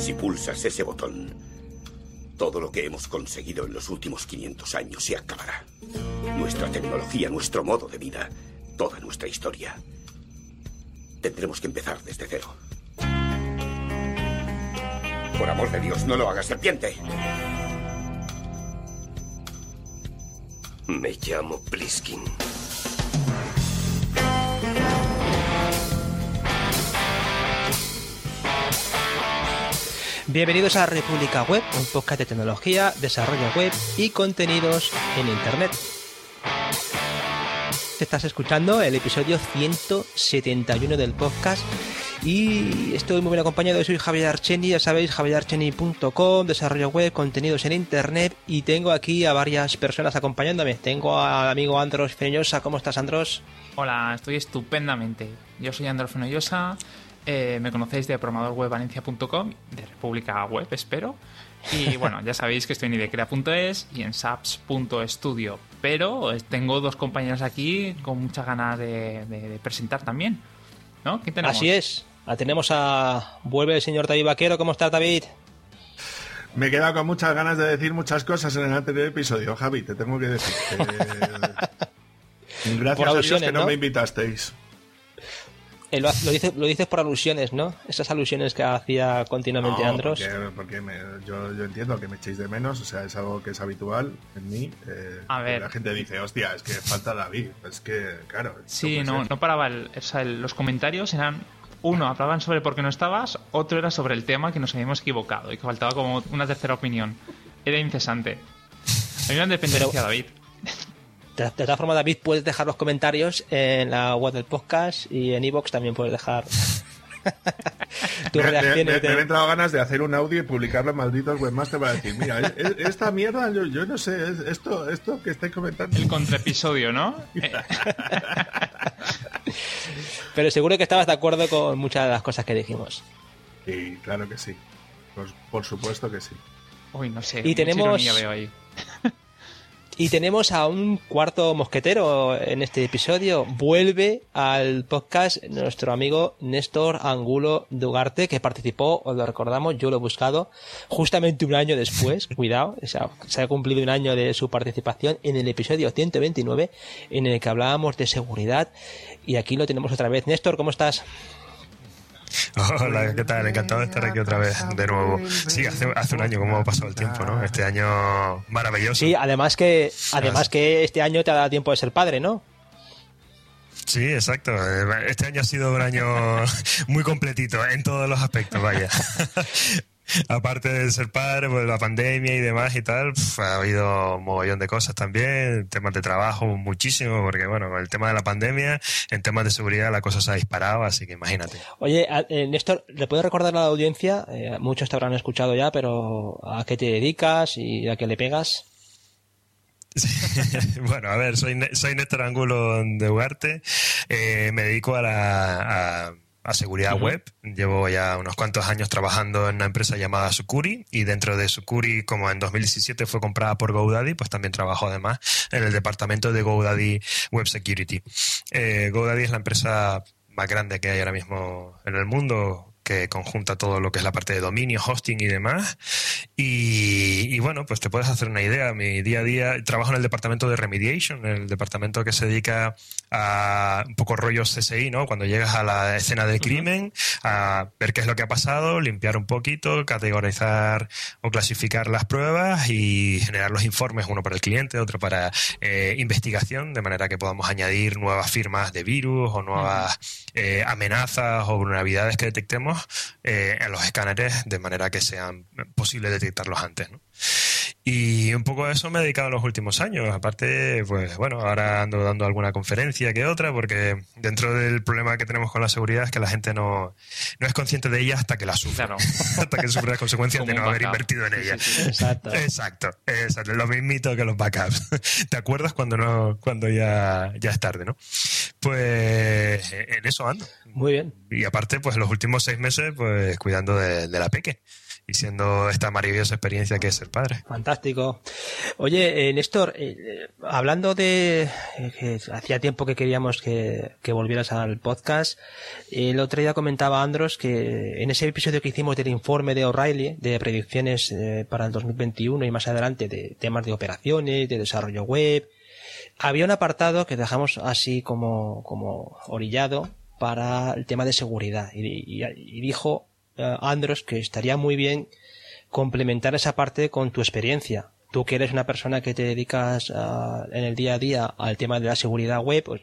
Si pulsas ese botón, todo lo que hemos conseguido en los últimos 500 años se acabará. Nuestra tecnología, nuestro modo de vida, toda nuestra historia. Tendremos que empezar desde cero. Por amor de Dios, no lo hagas, serpiente. Me llamo Pliskin. Bienvenidos a República Web, un podcast de tecnología, desarrollo web y contenidos en Internet. Estás escuchando el episodio 171 del podcast y estoy muy bien acompañado. Soy Javier Archeni, ya sabéis, javierarcheni.com, desarrollo web, contenidos en Internet y tengo aquí a varias personas acompañándome. Tengo al amigo Andros Fenollosa. ¿Cómo estás, Andros? Hola, estoy estupendamente. Yo soy Andros Fenollosa. Eh, me conocéis de programadorwebvalencia.com, de República Web, espero. Y bueno, ya sabéis que estoy en idecrea.es y en saps.studio. Pero tengo dos compañeros aquí con muchas ganas de, presentar también. ¿No? ¿Qué tenemos? Así es. Tenemos a. Vuelve el señor David Vaquero. ¿Cómo estás, David? Me he quedado con muchas ganas de decir muchas cosas en el anterior episodio, Javi, te tengo que decir. Gracias a Dios que no me invitasteis. Eh, lo, lo, dices, por alusiones, ¿no? Esas alusiones que hacía continuamente Andros. Porque, yo, entiendo que me echéis de menos, o sea, es algo que es habitual en mí. Eh, a ver. La gente dice, hostia, es que falta David. Es que, claro. Sí, no, no paraba. o sea, los comentarios eran. Uno, hablaban sobre por qué no estabas, otro era sobre el tema que nos habíamos equivocado y que faltaba como una tercera opinión. Era incesante. Hay una dependencia, David. De, todas formas, David, puedes dejar los comentarios en la web del podcast y en iVoox también puedes dejar tu reacción. Me, han entrado ganas de hacer un audio y publicarlo en malditos webmaster para decir, mira, esta mierda, yo, no sé, esto, esto que estáis comentando. El contraepisodio, ¿no? Pero seguro que estabas de acuerdo con muchas de las cosas que dijimos. Sí, claro que sí. Por, supuesto que sí. Uy, no sé. Y tenemos... Veo ahí. Y tenemos a un cuarto mosquetero en este episodio. Vuelve al podcast nuestro amigo Néstor Angulo Dugarte, que participó, os lo recordamos, yo lo he buscado, justamente un año después, cuidado, se ha cumplido un año de su participación en el episodio 129, en el que hablábamos de seguridad. Y aquí lo tenemos otra vez. Néstor, ¿cómo estás? Hola, ¿qué tal? Encantado de estar aquí otra vez de nuevo. Sí, hace, hace un año como ha pasado el tiempo, ¿no? Este año maravilloso. Sí, además que, además que este año te ha dado tiempo de ser padre, ¿no? Sí, exacto. Este año ha sido un año muy completito en todos los aspectos, vaya. aparte de ser padre, pues la pandemia y demás y tal, ha habido un mogollón de cosas también, temas de trabajo muchísimo, porque bueno, con el tema de la pandemia, en temas de seguridad la cosa se ha disparado, así que imagínate. Oye, eh, Néstor, ¿le puedes recordar a la audiencia, eh, muchos te habrán escuchado ya, pero a qué te dedicas y a qué le pegas? bueno, a ver, soy, soy Néstor Angulo de Ugarte, eh, me dedico a la a seguridad web. Llevo ya unos cuantos años trabajando en una empresa llamada Sucuri y dentro de Sucuri, como en 2017 fue comprada por GoDaddy, pues también trabajo además en el departamento de GoDaddy Web Security. Eh, GoDaddy es la empresa más grande que hay ahora mismo en el mundo, que conjunta todo lo que es la parte de dominio, hosting y demás. Y, bueno, pues te puedes hacer una idea. Mi día a día trabajo en el departamento de remediation, el departamento que se dedica a un poco rollo CSI, ¿no? Cuando llegas a la escena del crimen, a ver qué es lo que ha pasado, limpiar un poquito, categorizar o clasificar las pruebas y generar los informes, uno para el cliente, otro para eh, investigación, de manera que podamos añadir nuevas firmas de virus o nuevas eh, amenazas o vulnerabilidades que detectemos eh, en los escáneres de manera que sean posible detectarlos antes. ¿no? Y un poco a eso me he dedicado en los últimos años. Aparte, pues bueno, ahora ando dando alguna conferencia que otra, porque dentro del problema que tenemos con la seguridad es que la gente no, no es consciente de ella hasta que la sufre. hasta que sufre las consecuencias de no haber invertido en ella. exacto. exacto. Exacto. Lo mismito que los backups. ¿Te acuerdas cuando no, cuando ya, ya es tarde, no? Pues en eso ando. Muy bien. Y aparte, pues los últimos seis meses, pues cuidando de, la peque y siendo esta maravillosa experiencia que es ser padre. Fantástico. Oye, eh, Néstor, eh, hablando de que hacía tiempo que queríamos que, volvieras al podcast, el otro día comentaba Andros que en ese episodio que hicimos del informe de O'Reilly de predicciones para el 2021 y más adelante de temas de operaciones, de desarrollo web, había un apartado que dejamos así como, como orillado para el tema de seguridad y, dijo eh, Andros que estaría muy bien complementar esa parte con tu experiencia. Tú que eres una persona que te dedicas ah, en el día a día al tema de la seguridad web, pues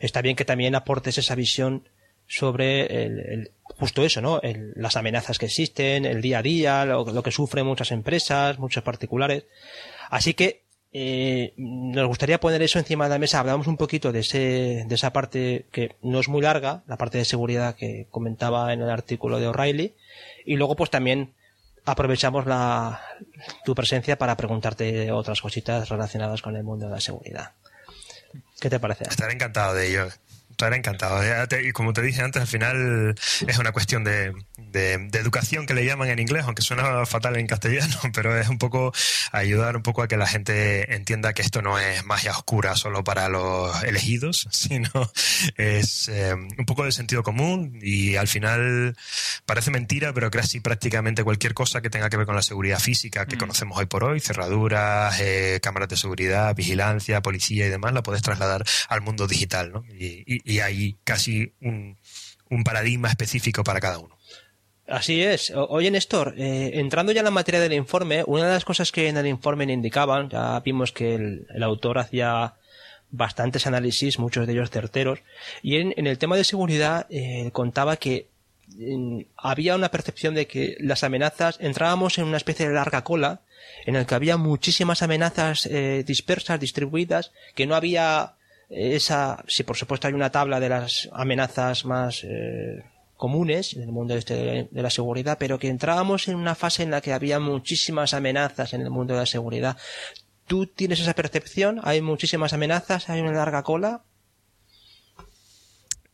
está bien que también aportes esa visión sobre el, justo eso, ¿no? las amenazas que existen, el día a día, lo, lo, que sufren muchas empresas, muchos particulares. Así que eh, nos gustaría poner eso encima de la mesa. Hablamos un poquito de, ese, de esa parte que no es muy larga, la parte de seguridad que comentaba en el artículo de O'Reilly. Y luego, pues también aprovechamos la, tu presencia para preguntarte otras cositas relacionadas con el mundo de la seguridad. ¿Qué te parece? Estaré encantado de ello estaré encantado. Y como te dije antes, al final es una cuestión de, de, educación que le llaman en inglés, aunque suena fatal en castellano, pero es un poco ayudar un poco a que la gente entienda que esto no es magia oscura solo para los elegidos, sino es eh, un poco de sentido común y al final parece mentira, pero casi prácticamente cualquier cosa que tenga que ver con la seguridad física que mm. conocemos hoy por hoy, cerraduras, eh, cámaras de seguridad, vigilancia, policía y demás, la puedes trasladar al mundo digital, ¿no? y, y hay casi un, paradigma específico para cada uno. Así es. Oye, Néstor, eh, entrando ya en la materia del informe, una de las cosas que en el informe indicaban, ya vimos que el, autor hacía bastantes análisis, muchos de ellos certeros, y en, el tema de seguridad eh, contaba que había una percepción de que las amenazas, entrábamos en una especie de larga cola, en el que había muchísimas amenazas eh, dispersas, distribuidas, que no había esa, si por supuesto hay una tabla de las amenazas más eh, comunes en el mundo este de la seguridad, pero que entrábamos en una fase en la que había muchísimas amenazas en el mundo de la seguridad. ¿Tú tienes esa percepción? ¿Hay muchísimas amenazas? ¿Hay una larga cola?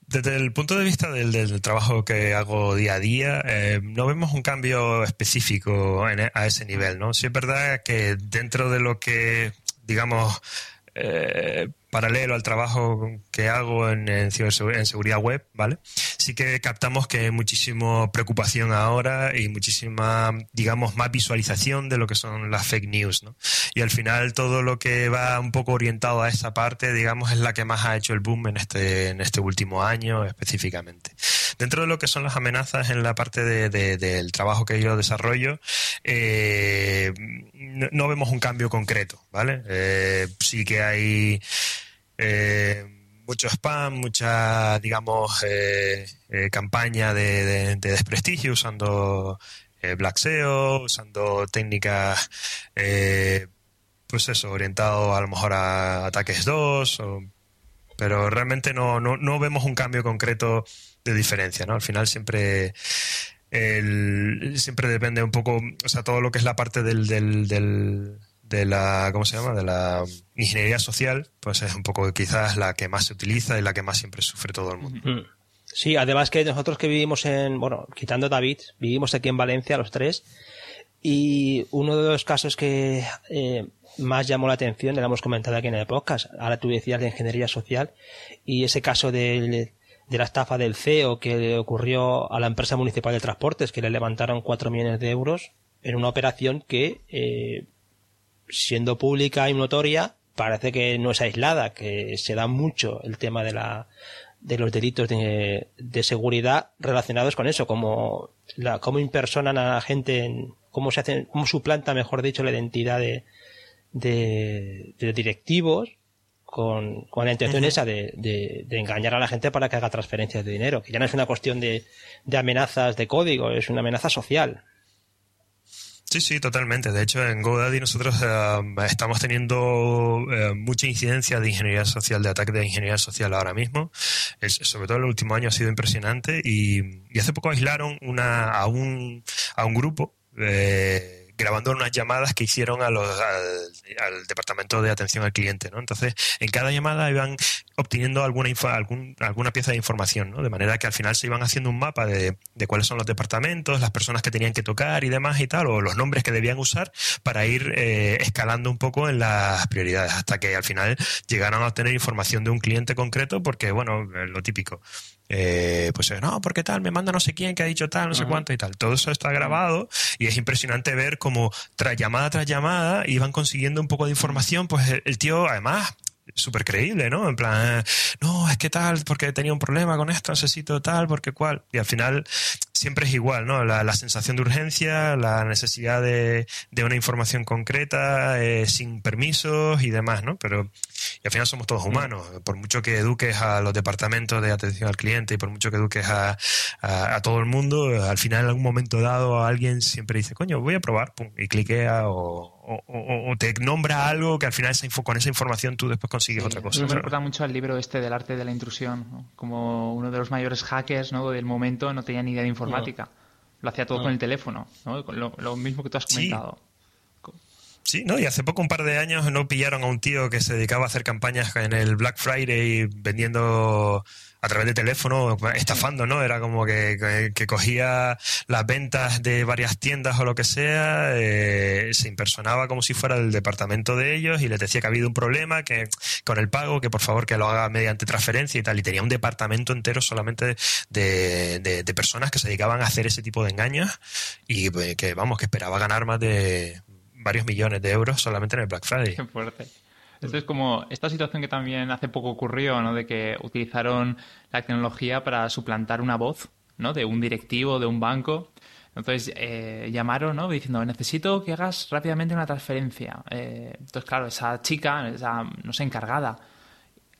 Desde el punto de vista del, trabajo que hago día a día, eh, no vemos un cambio específico e, a ese nivel, ¿no? Sí es verdad que dentro de lo que, digamos, eh, paralelo al trabajo que hago en, en, seguridad web, ¿vale? Sí que captamos que hay muchísima preocupación ahora y muchísima, digamos, más visualización de lo que son las fake news, ¿no? Y al final todo lo que va un poco orientado a esa parte, digamos, es la que más ha hecho el boom en este, en este último año específicamente. Dentro de lo que son las amenazas en la parte del trabajo que yo desarrollo, eh, no, vemos un cambio concreto, ¿vale? Eh, sí que hay eh, mucho spam, mucha, digamos, eh, eh, campaña de, desprestigio usando Black SEO, usando técnicas, pues eso, orientado a lo mejor a ataques 2, pero realmente no, no, no, vemos un cambio concreto de diferencia, ¿no? Al final siempre... siempre depende un poco, o sea, todo lo que es la parte del, del de la, ¿cómo se llama? De la ingeniería social, pues es un poco quizás la que más se utiliza y la que más siempre sufre todo el mundo. Sí, además que nosotros que vivimos en, bueno, quitando David, vivimos aquí en Valencia los tres, y uno de los casos que eh, más llamó la atención, lo hemos comentado aquí en el podcast, ahora tú decías de ingeniería social, y ese caso de la estafa del CEO que le ocurrió a la empresa municipal de transportes, que le levantaron cuatro millones de euros en una operación que eh, siendo pública y notoria, parece que no es aislada, que se da mucho el tema de la de los delitos de, de seguridad relacionados con eso, como la, cómo impersonan a la gente, en, cómo se hacen, cómo suplanta, mejor dicho, la identidad de, de, directivos con, con la intención esa de, de, de, engañar a la gente para que haga transferencias de dinero, que ya no es una cuestión de, de amenazas de código, es una amenaza social. Sí, sí, totalmente. De hecho, en GoDaddy nosotros eh, estamos teniendo eh, mucha incidencia de ingeniería social, de ataque de ingeniería social ahora mismo. sobre todo el último año ha sido impresionante y, hace poco aislaron una, a, un, a un grupo eh, grabando unas llamadas que hicieron a los, al, departamento de atención al cliente, ¿no? Entonces, en cada llamada iban obteniendo alguna, alguna pieza de información, ¿no? De manera que al final se iban haciendo un mapa de, de, cuáles son los departamentos, las personas que tenían que tocar y demás y tal, o los nombres que debían usar para ir eh, escalando un poco en las prioridades, hasta que al final llegaron a obtener información de un cliente concreto, porque, bueno, lo típico. Eh, pues no, porque tal, me manda no sé quién que ha dicho tal, no sé cuánto y tal. Todo eso está grabado y es impresionante ver cómo tras llamada tras llamada iban consiguiendo un poco de información, pues el tío además súper creíble, ¿no? En plan, no, es que tal, porque tenía un problema con esto, necesito tal, porque cual. Y al final siempre es igual, ¿no? La, sensación de urgencia, la necesidad de, de una información concreta, eh, sin permisos y demás, ¿no? Pero y al final somos todos humanos. Por mucho que eduques a los departamentos de atención al cliente y por mucho que eduques a, a, todo el mundo, al final en algún momento dado alguien siempre dice, coño, voy a probar, pum, y cliquea o, o, te nombra algo que al final esa con esa información tú después consigues otra cosa. Me recuerda mucho al libro este del arte de la intrusión, como uno de los mayores hackers ¿no? del momento no tenía ni idea de informática. Lo hacía todo con el teléfono, ¿no? lo, mismo que tú has comentado. Sí, ¿no? Y hace poco, un par de años, no pillaron a un tío que se dedicaba a hacer campañas en el Black Friday vendiendo a través de teléfono, estafando, ¿no? Era como que, que, cogía las ventas de varias tiendas o lo que sea, eh, se impersonaba como si fuera el departamento de ellos y les decía que ha habido un problema que con el pago, que por favor que lo haga mediante transferencia y tal. Y tenía un departamento entero solamente de, de, personas que se dedicaban a hacer ese tipo de engaños y pues, que, vamos, que esperaba ganar más de varios millones de euros solamente en el Black Friday. Qué fuerte. Esto es como esta situación que también hace poco ocurrió, ¿no? De que utilizaron la tecnología para suplantar una voz, ¿no? De un directivo, de un banco. Entonces eh, llamaron, ¿no? Diciendo, necesito que hagas rápidamente una transferencia. Eh, entonces, claro, esa chica, esa, no sé, encargada,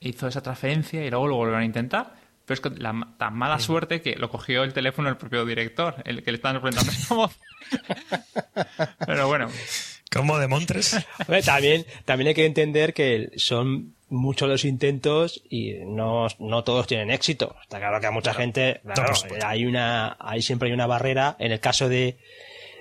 hizo esa transferencia y luego lo volvieron a intentar. Pero es que la tan mala suerte que lo cogió el teléfono el propio director, el que le estaban preguntando esa voz. Pero bueno, como de Montres. también, también hay que entender que son muchos los intentos y no, no todos tienen éxito. Está claro que a mucha gente, hay una, hay siempre hay una barrera. En el caso de,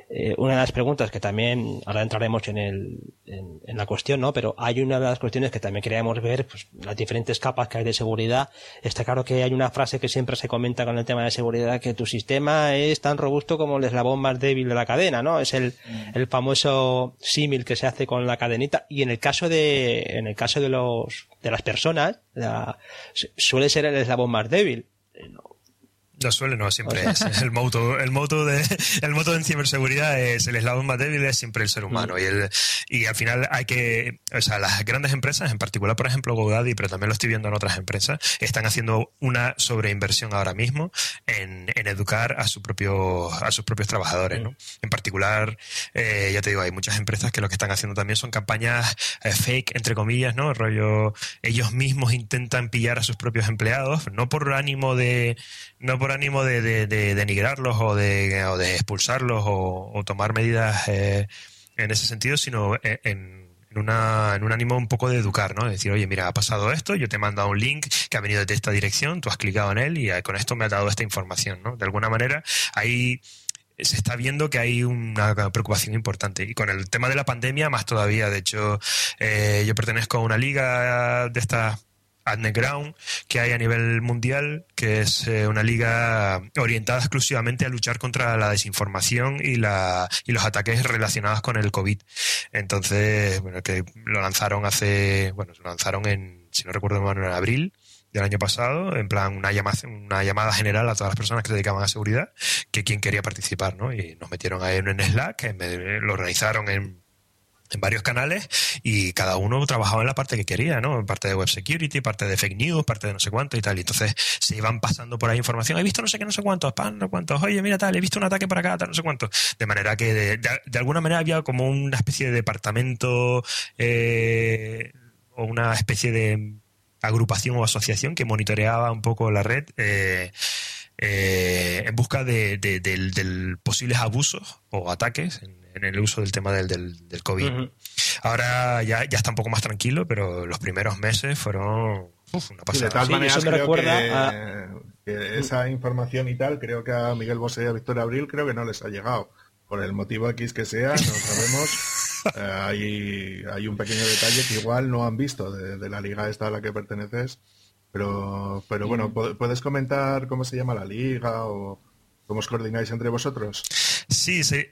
eh, una de las preguntas que también, ahora entraremos en, el, en, la cuestión, ¿no? Pero hay una de las cuestiones que también queríamos ver, pues, las diferentes capas que hay de seguridad. Está claro que hay una frase que siempre se comenta con el tema de seguridad, que tu sistema es tan robusto como el eslabón más débil de la cadena, ¿no? Es el, mm. el famoso símil que se hace con la cadenita. Y en el caso de, en el caso de los, de las personas, suele ser el eslabón más débil. No suele, no, siempre es. El moto, el moto de, el moto en ciberseguridad es el eslabón más débil, es siempre el ser humano. Mm. Y el, y al final hay que, o sea, las grandes empresas, en particular, por ejemplo, GoDaddy, pero también lo estoy viendo en otras empresas, están haciendo una sobreinversión ahora mismo en, en educar a su propio, a sus propios trabajadores, ¿no? Mm. En particular, eh, ya te digo, hay muchas empresas que lo que están haciendo también son campañas eh, fake, entre comillas, ¿no? El rollo, ellos mismos intentan pillar a sus propios empleados, no por ánimo de, no por ánimo de, de, denigrarlos o de, o de expulsarlos o, tomar medidas eh, en ese sentido, sino en, en, un ánimo un poco de educar, ¿no? Decir, oye, mira, ha pasado esto, yo te he mandado un link que ha venido de esta dirección, tú has clicado en él y eh, con esto me ha dado esta información, ¿no? De alguna manera, ahí se está viendo que hay una preocupación importante. Y con el tema de la pandemia, más todavía. De hecho, eh, yo pertenezco a una liga de estas underground que hay a nivel mundial, que es eh, una liga orientada exclusivamente a luchar contra la desinformación y, la, y los ataques relacionados con el COVID. Entonces, bueno, que lo lanzaron hace, bueno, lo lanzaron en, si no recuerdo mal, en abril del año pasado, en plan una llamada, una llamada general a todas las personas que se dedicaban a seguridad, que quien quería participar, ¿no? Y nos metieron ahí en Slack, lo organizaron en en varios canales y cada uno trabajaba en la parte que quería, ¿no? Parte de web security, parte de fake news, parte de no sé cuánto y tal. Y entonces se iban pasando por ahí información. He visto no sé qué, no sé cuántos, pan, no cuántos. Oye, mira tal, he visto un ataque para acá, tal, no sé cuánto. De manera que de, alguna manera había como una especie de departamento eh, o una especie de agrupación o asociación que monitoreaba un poco la red. Eh, eh, en busca de, de, posibles abusos o ataques en, en el uso del tema del, del, COVID. Ahora ya, ya está un poco más tranquilo, pero los primeros meses fueron una pasada. de maneras, creo que, esa información y tal, creo que a Miguel Bosé y a Victoria Abril creo que no les ha llegado. por el motivo X que sea, no sabemos. Eh, hay, hay un pequeño detalle que igual no han visto de, la liga esta a la que perteneces, pero, pero bueno, ¿puedes comentar cómo se llama la liga o cómo os coordináis entre vosotros? Sí, sí.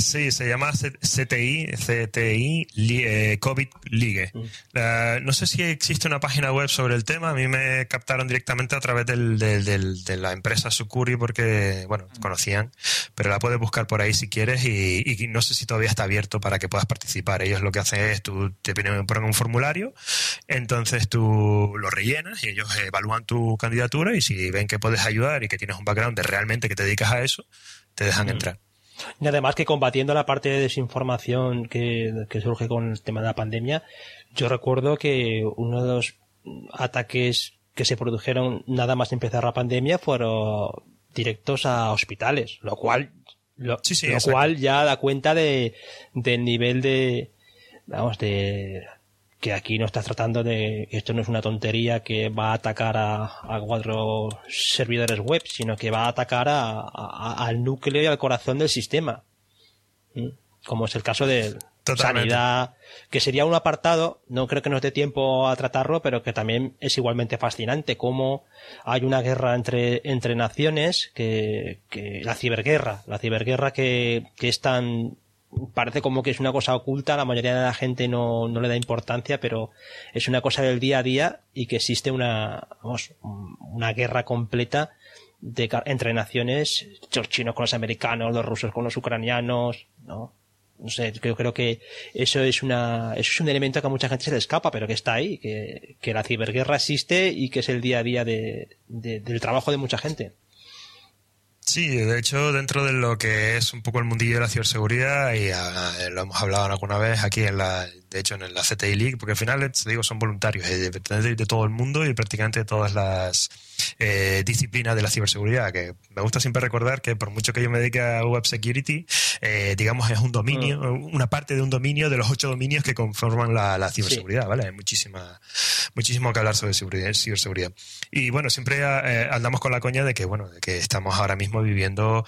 Sí, se llama CTI, CTI eh, COVID League. Mm. no sé si existe una página web sobre el tema. A mí me captaron directamente a través del, de la empresa Sucuri porque, bueno, mm. conocían, pero la puedes buscar por ahí si quieres y, no sé si todavía está abierto para que puedas participar. Ellos lo que hacen es, tú te ponen un formulario, entonces tú lo rellenas y ellos evalúan tu candidatura y si ven que puedes ayudar y que tienes un background de realmente que te dedicas a eso, te dejan mm. entrar. Y además que combatiendo la parte de desinformación que, surge con el tema de la pandemia, yo recuerdo que uno de los ataques que se produjeron nada más empezar la pandemia fueron directos a hospitales, lo cual, lo, cual ya da cuenta de, del nivel de, vamos, de, que aquí no estás tratando de, esto no es una tontería que va a atacar a, a cuatro servidores web, sino que va a atacar a, al núcleo y al corazón del sistema. ¿Mm? Como es el caso de sanidad, que sería un apartado, no creo que nos dé tiempo a tratarlo, pero que también es igualmente fascinante, cómo hay una guerra entre, entre naciones, que, que la ciberguerra, la ciberguerra que, que es tan parece como que es una cosa oculta, la mayoría de la gente no, no le da importancia, pero es una cosa del día a día y que existe una, vamos, una guerra completa de, entre naciones, los chinos con los americanos, los rusos con los ucranianos, ¿no? No sé, creo, creo que eso es una, eso es un elemento que a mucha gente se le escapa, pero que está ahí, que, que la ciberguerra existe y que es el día a día de, del trabajo de mucha gente. Sí, de hecho, dentro de lo que es un poco el mundillo de la ciberseguridad, y ah, lo hemos hablado alguna vez aquí en la, de hecho en la CTI League, porque al final, te digo, son voluntarios eh, de, de, todo el mundo y prácticamente de todas las eh, disciplinas de la ciberseguridad, que me gusta siempre recordar que por mucho que yo me dedique a web security, eh, digamos, es un dominio, ah. una parte de un dominio de los ocho dominios que conforman la, ciberseguridad, ¿vale? Hay muchísima, muchísimo que hablar sobre ciberseguridad. Y bueno, siempre andamos con la coña de que, bueno, de que estamos ahora mismo viviendo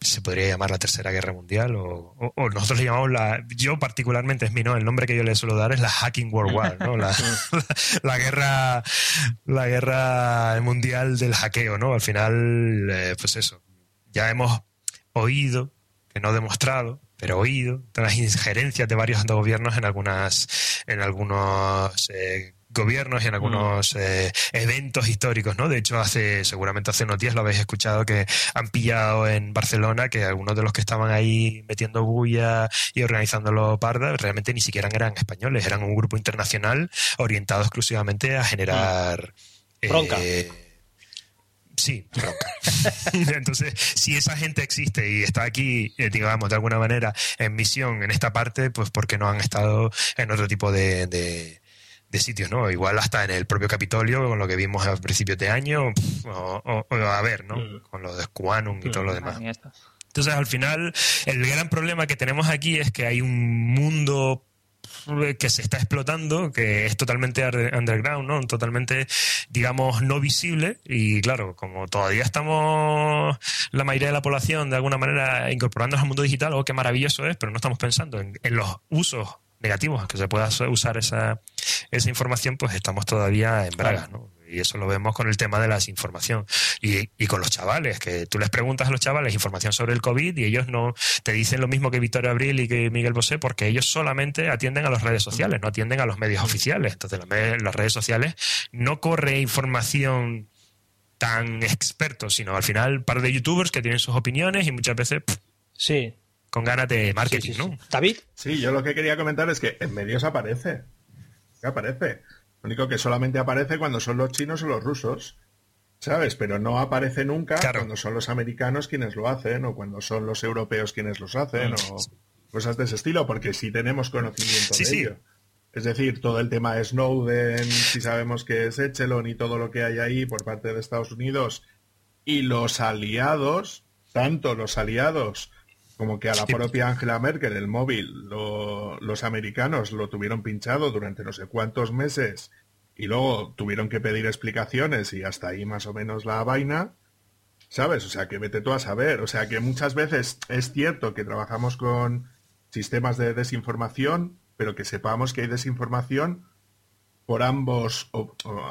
se podría llamar la tercera guerra mundial o, nosotros le llamamos la yo particularmente es mi no el nombre que yo le suelo dar es la hacking world war no la, guerra la guerra mundial del hackeo no al final eh, pues eso ya hemos oído que no demostrado pero oído las injerencias de varios gobiernos en algunas en algunos eh, gobiernos y en algunos mm. eh, eventos históricos, ¿no? De hecho, hace seguramente hace unos días lo habéis escuchado que han pillado en Barcelona que algunos de los que estaban ahí metiendo bulla y organizándolo parda realmente ni siquiera eran españoles, eran un grupo internacional orientado exclusivamente a generar... Mm. Bronca. Eh, sí, bronca. Entonces, si esa gente existe y está aquí, eh, digamos, de alguna manera en misión en esta parte, pues porque no han estado en otro tipo de, de sitios, ¿no? Igual hasta en el propio Capitolio, con lo que vimos a principios de año, o, a ver, ¿no? Mm. Con lo de Squanum y todo lo mm. demás. Entonces, al final, el gran problema que tenemos aquí es que hay un mundo que se está explotando, que es totalmente underground, ¿no? Totalmente, digamos, no visible. Y claro, como todavía estamos la mayoría de la población de alguna manera incorporándonos al mundo digital, oh, qué maravilloso es, pero no estamos pensando en, en los usos negativos que se pueda usar esa, esa información, pues estamos todavía en bragas, ¿no? Y eso lo vemos con el tema de la desinformación. Y, y, con los chavales, que tú les preguntas a los chavales información sobre el COVID y ellos no te dicen lo mismo que Victoria Abril y que Miguel Bosé, porque ellos solamente atienden a las redes sociales, no atienden a los medios oficiales. Entonces, las redes sociales no corre información tan experto, sino al final un par de youtubers que tienen sus opiniones y muchas veces... sí, con ganas de marketing, ¿no? David. Sí, yo lo que quería comentar es que en medios aparece. ¿Qué aparece? Lo único que solamente aparece cuando son los chinos o los rusos. ¿Sabes? Pero no aparece nunca cuando son los americanos quienes lo hacen o cuando son los europeos quienes los hacen o cosas de ese estilo, porque sí tenemos conocimiento de ello. Es decir, todo el tema de Snowden, si sabemos que es Echelon y todo lo que hay ahí por parte de Estados Unidos y los aliados, tanto los aliados como que a la propia Angela Merkel el móvil los americanos lo tuvieron pinchado durante no sé cuántos meses y luego tuvieron que pedir explicaciones y hasta ahí más o menos la vaina. ¿Sabes? O sea, que vete tú a saber. O sea, que muchas veces es cierto que trabajamos con sistemas de desinformación, pero que sepamos que hay desinformación por ambos,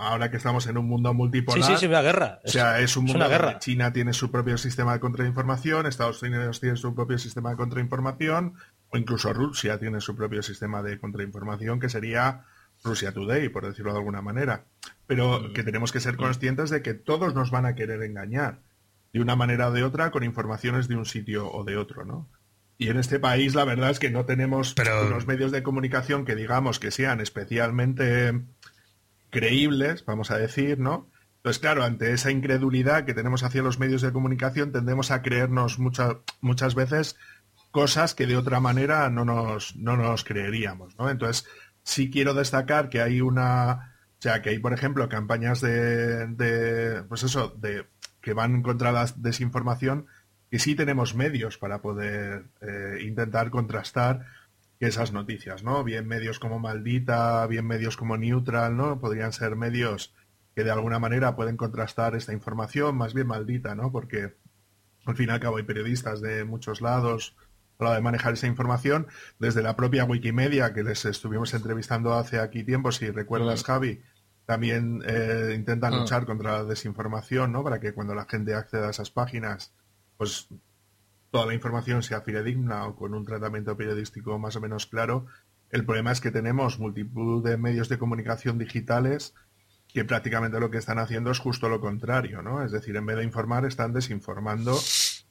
ahora que estamos en un mundo multipolar. Sí, sí, sí, una guerra. O sea, es un mundo donde China tiene su propio sistema de contrainformación, Estados Unidos tiene su propio sistema de contrainformación, o incluso Rusia tiene su propio sistema de contrainformación, que sería Rusia Today, por decirlo de alguna manera. Pero mm. que tenemos que ser conscientes de que todos nos van a querer engañar, de una manera o de otra, con informaciones de un sitio o de otro, ¿no? Y en este país la verdad es que no tenemos unos medios de comunicación que digamos que sean especialmente creíbles, vamos a decir, ¿no? Entonces, claro, ante esa incredulidad que tenemos hacia los medios de comunicación, tendemos a creernos muchas muchas veces cosas que de otra manera no nos, no nos creeríamos, ¿no? Entonces, sí quiero destacar que hay una, o sea, que hay, por ejemplo, campañas de, de pues eso, de que van contra la desinformación que sí tenemos medios para poder eh, intentar contrastar esas noticias, ¿no? Bien medios como Maldita, bien medios como Neutral, ¿no? Podrían ser medios que de alguna manera pueden contrastar esta información, más bien maldita, ¿no? Porque al fin y al cabo hay periodistas de muchos lados a la de manejar esa información, desde la propia Wikimedia, que les estuvimos entrevistando hace aquí tiempo, si recuerdas. Javi, también eh, intentan mm. luchar contra la desinformación, ¿no? Para que cuando la gente acceda a esas páginas pues toda la información sea fidedigna o con un tratamiento periodístico más o menos claro. El problema es que tenemos multitud de medios de comunicación digitales que prácticamente lo que están haciendo es justo lo contrario, ¿no? Es decir, en vez de informar, están desinformando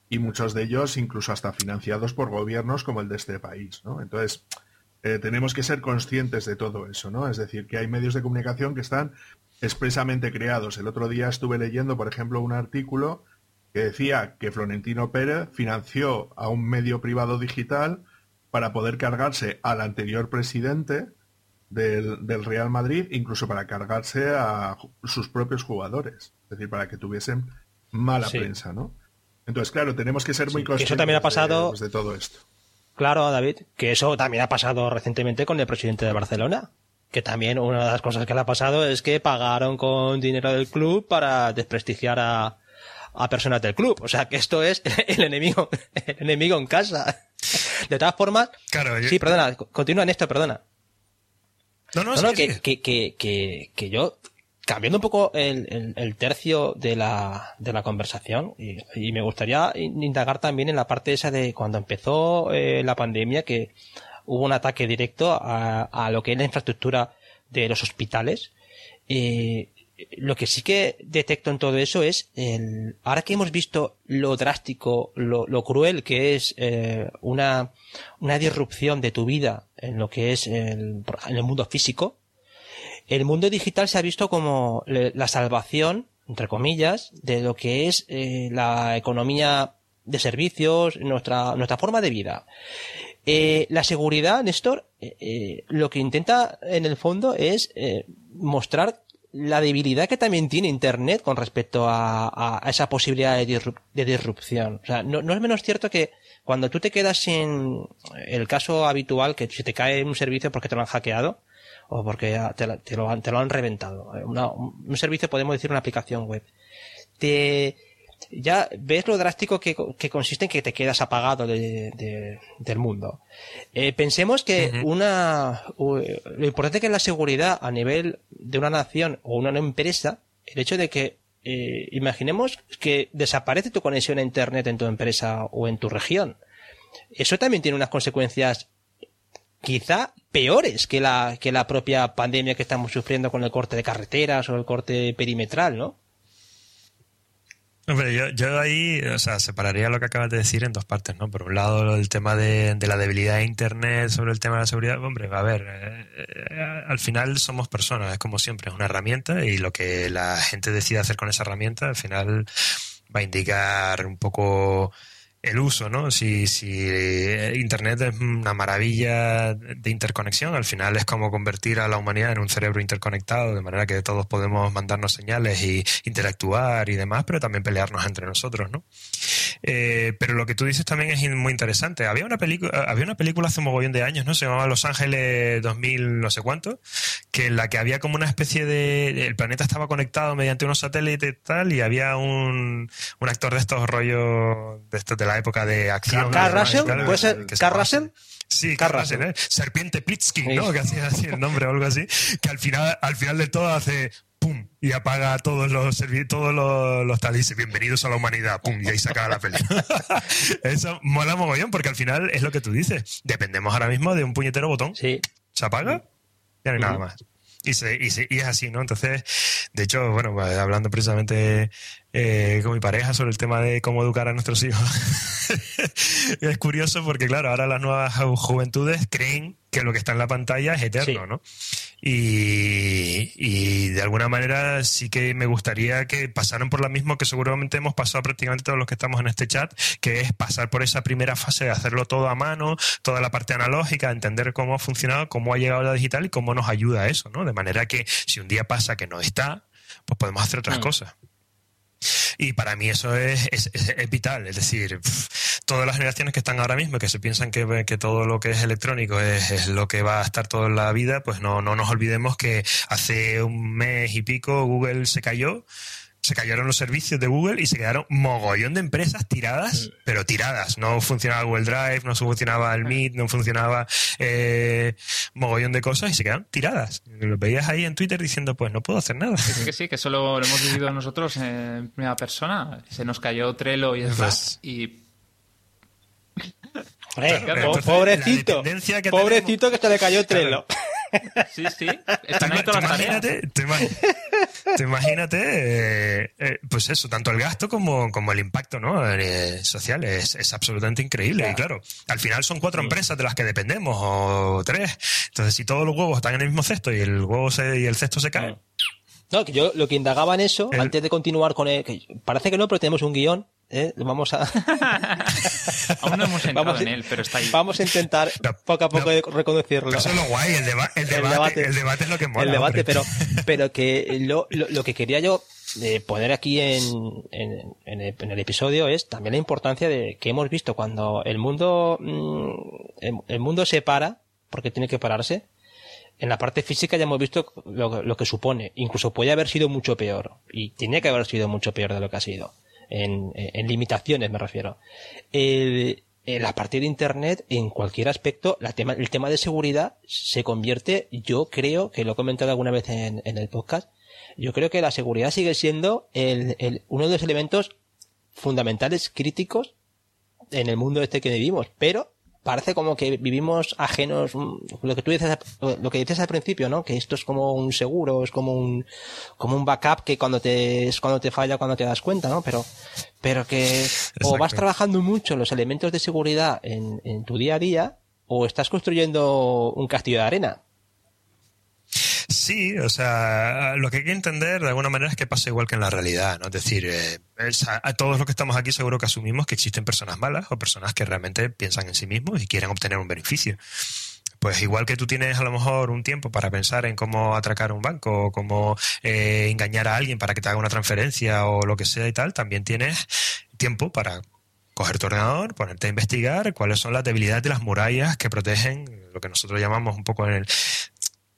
y muchos de ellos incluso hasta financiados por gobiernos como el de este país, ¿no? Entonces, eh, tenemos que ser conscientes de todo eso, ¿no? Es decir, que hay medios de comunicación que están expresamente creados. El otro día estuve leyendo, por ejemplo, un artículo que decía que Florentino Pérez financió a un medio privado digital para poder cargarse al anterior presidente del, Real Madrid, incluso para cargarse a sus propios jugadores, es decir, para que tuviesen mala prensa, ¿no? Entonces, claro, tenemos que ser muy conscientes eso también ha pasado, de, todo esto. Claro, David, que eso también ha pasado recientemente con el presidente de Barcelona, que también una de las cosas que le ha pasado es que pagaron con dinero del club para desprestigiar a, a personas del club. O sea que esto es el enemigo, el enemigo en casa. De todas formas, claro, sí, perdona, continúa en esto, perdona. No, no, no que, que, que, que, yo, cambiando un poco el, el, tercio de la, de la conversación, y, me gustaría indagar también en la parte esa de cuando empezó eh, la pandemia, que hubo un ataque directo a, a lo que es la infraestructura de los hospitales. Eh, lo que sí que detecto en todo eso es el, ahora que hemos visto lo drástico, lo, cruel que es eh, una, una disrupción de tu vida en lo que es el, en el mundo físico, el mundo digital se ha visto como la salvación, entre comillas, de lo que es eh, la economía de servicios, nuestra, nuestra forma de vida. Eh, la seguridad, Néstor, lo que intenta en el fondo es mostrar la debilidad que también tiene Internet con respecto a, esa posibilidad de, disrupción. O sea, no, es menos cierto que cuando tú te quedas sin el caso habitual que se te cae un servicio porque te lo han hackeado o porque te, lo, han reventado. un servicio, podemos decir, una aplicación web. Te, ya ves lo drástico que, consiste en que te quedas apagado de, del mundo. Eh, pensemos que una, lo importante que es la seguridad a nivel de una nación o una empresa, el hecho de que eh, imaginemos que desaparece tu conexión a internet en tu empresa o en tu región. Eso también tiene unas consecuencias quizá peores que la, que la propia pandemia que estamos sufriendo con el corte de carreteras o el corte perimetral, ¿no? Hombre, yo, yo ahí, o sea, separaría lo que acabas de decir en dos partes, ¿no? Por un lado, el tema de, de la debilidad de Internet sobre el tema de la seguridad. Hombre, a ver, eh, eh, al final somos personas, es como siempre, es una herramienta y lo que la gente decida hacer con esa herramienta, al final va a indicar un poco el uso, ¿no? Si, eh, Internet es una maravilla de interconexión, al final es como convertir a la humanidad en un cerebro interconectado, de manera que todos podemos mandarnos señales y interactuar y demás, pero también pelearnos entre nosotros, ¿no? Eh, pero lo que tú dices también es muy interesante. Había una película, había una película hace un mogollón de años, ¿no? Se llamaba Los Ángeles 2000 no sé cuánto, que en la que había como una especie de el planeta estaba conectado mediante unos satélites y tal, y había un, un actor de estos rollos de estos de la época de acción. ¿Carl Russell? ¿Puede ser Carl Russell? Sí, Carl Russell, ¿eh? Serpiente Plitsky, ¿no? Que hacía así el nombre o algo así. Que al final, al final de todo hace pum, y apaga todos los todos los, los tal y dice bienvenidos a la humanidad, pum, y ahí se acaba la peli. Eso mola mogollón, porque al final es lo que tú dices. Dependemos ahora mismo de un puñetero botón. Sí. Se apaga, ya no hay nada más. Y, se, y, se, y, es así, ¿no? Entonces, de hecho, bueno, pues, hablando precisamente eh, con mi pareja sobre el tema de cómo educar a nuestros hijos, es curioso porque, claro, ahora las nuevas juventudes creen que lo que está en la pantalla es eterno, sí. ¿no? Y, y, de alguna manera sí que me gustaría que pasaran por lo mismo que seguramente hemos pasado prácticamente todos los que estamos en este chat, que es pasar por esa primera fase de hacerlo todo a mano, toda la parte analógica, entender cómo ha funcionado, cómo ha llegado la digital y cómo nos ayuda a eso, ¿no? De manera que si un día pasa que no está, pues podemos hacer otras mm. cosas. Y para mí eso es, es, es, es vital. Es decir, pff, todas las generaciones que están ahora mismo, que se piensan que, que todo lo que es electrónico es, es, lo que va a estar toda la vida, pues no, no nos olvidemos que hace un mes y pico Google se cayó se cayeron los servicios de Google y se quedaron mogollón de empresas tiradas, pero tiradas. No funcionaba Google Drive, no funcionaba el Meet, no funcionaba eh, mogollón de cosas y se quedaron tiradas. Lo veías ahí en Twitter diciendo, pues no puedo hacer nada. Es que sí, que eso lo, hemos vivido nosotros en primera persona. Se nos cayó Trello y Slack y Hombre, claro, entonces, pobrecito, que pobrecito tenemos... que se le cayó Trello. Claro. Sí, sí. Están ahí todas las imagínate, te, te imagínate, eh, eh, pues eso, tanto el gasto como, como el impacto ¿no? Eh, social es, es, absolutamente increíble. Claro. Y claro, al final son cuatro sí. empresas de las que dependemos, o tres. Entonces, si todos los huevos están en el mismo cesto y el huevo se, y el cesto se cae. No, que yo lo que indagaba en eso, el... antes de continuar con el. Que parece que no, pero tenemos un guion ¿Eh? Vamos a. Aún no hemos entrado vamos, en él, pero está ahí. Vamos a intentar no, poco a poco no, reconocerlo. Eso es lo guay, el, deba el, debate, el, debate, el debate es lo que mola. El debate, pero, pero que lo, lo, lo, que quería yo eh, poner aquí en, en, en, el, en, el, episodio es también la importancia de que hemos visto cuando el mundo, mmm, el, mundo se para, porque tiene que pararse. En la parte física ya hemos visto lo, que supone. Incluso puede haber sido mucho peor. Y tiene que haber sido mucho peor de lo que ha sido en, en limitaciones me refiero. El, el, a partir de Internet, en cualquier aspecto, la el tema de seguridad se convierte, yo creo, que lo he comentado alguna vez en, en el podcast, yo creo que la seguridad sigue siendo uno de los elementos fundamentales, críticos, en el mundo este que vivimos, pero parece como que vivimos ajenos, lo que tú dices, lo que dices al principio, ¿no? Que esto es como un seguro, es como un, como un backup que cuando te, es cuando te falla, cuando te das cuenta, ¿no? Pero, pero que Exacto. o vas trabajando mucho los elementos de seguridad en, en tu día a día, o estás construyendo un castillo de arena. Sí, o sea, lo que hay que entender de alguna manera es que pasa igual que en la realidad, ¿no? Es decir, eh, a, todos los que estamos aquí seguro que asumimos que existen personas malas o personas que realmente piensan en sí mismos y quieren obtener un beneficio. Pues igual que tú tienes a lo mejor un tiempo para pensar en cómo atracar un banco o cómo eh, engañar a alguien para que te haga una transferencia o lo que sea y tal, también tienes tiempo para coger tu ordenador, ponerte a investigar cuáles son las debilidades de las murallas que protegen lo que nosotros llamamos un poco en el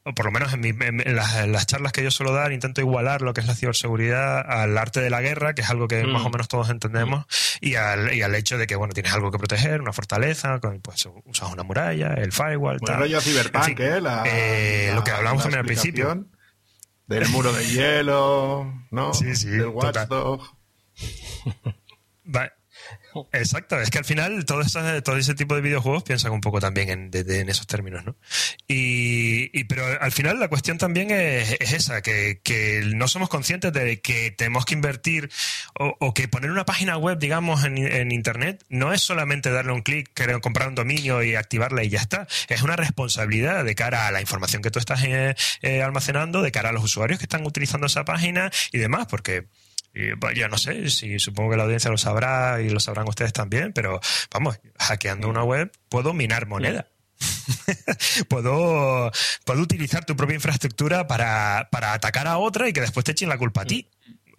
o por lo menos en, mi, en, las, en, las, charlas que yo suelo dar, intento igualar lo que es la ciberseguridad al arte de la guerra, que es algo que mm. más o menos todos entendemos, mm. y, al, y al hecho de que, bueno, tienes algo que proteger, una fortaleza, pues usas una muralla, el firewall, bueno, tal. rollo Cyberpunk, en fin, ¿eh? La, eh la, lo que hablamos también al principio. Del muro de hielo, ¿no? Sí, sí. Del Watchdog. Vale. Exacto, es que al final todo, ese, todo ese tipo de videojuegos piensan un poco también en, en esos términos, ¿no? Y, y, pero al final la cuestión también es, es esa, que, que, no somos conscientes de que tenemos que invertir o, que poner una página web, digamos, en, en Internet no es solamente darle un clic, comprar un dominio y activarla y ya está. Es una responsabilidad de cara a la información que tú estás eh, eh, almacenando, de cara a los usuarios que están utilizando esa página y demás, porque Y, pues, yo no sé, si supongo que la audiencia lo sabrá y lo sabrán ustedes también, pero vamos, hackeando una web puedo minar moneda. puedo, puedo utilizar tu propia infraestructura para, para atacar a otra y que después te echen la culpa a ti.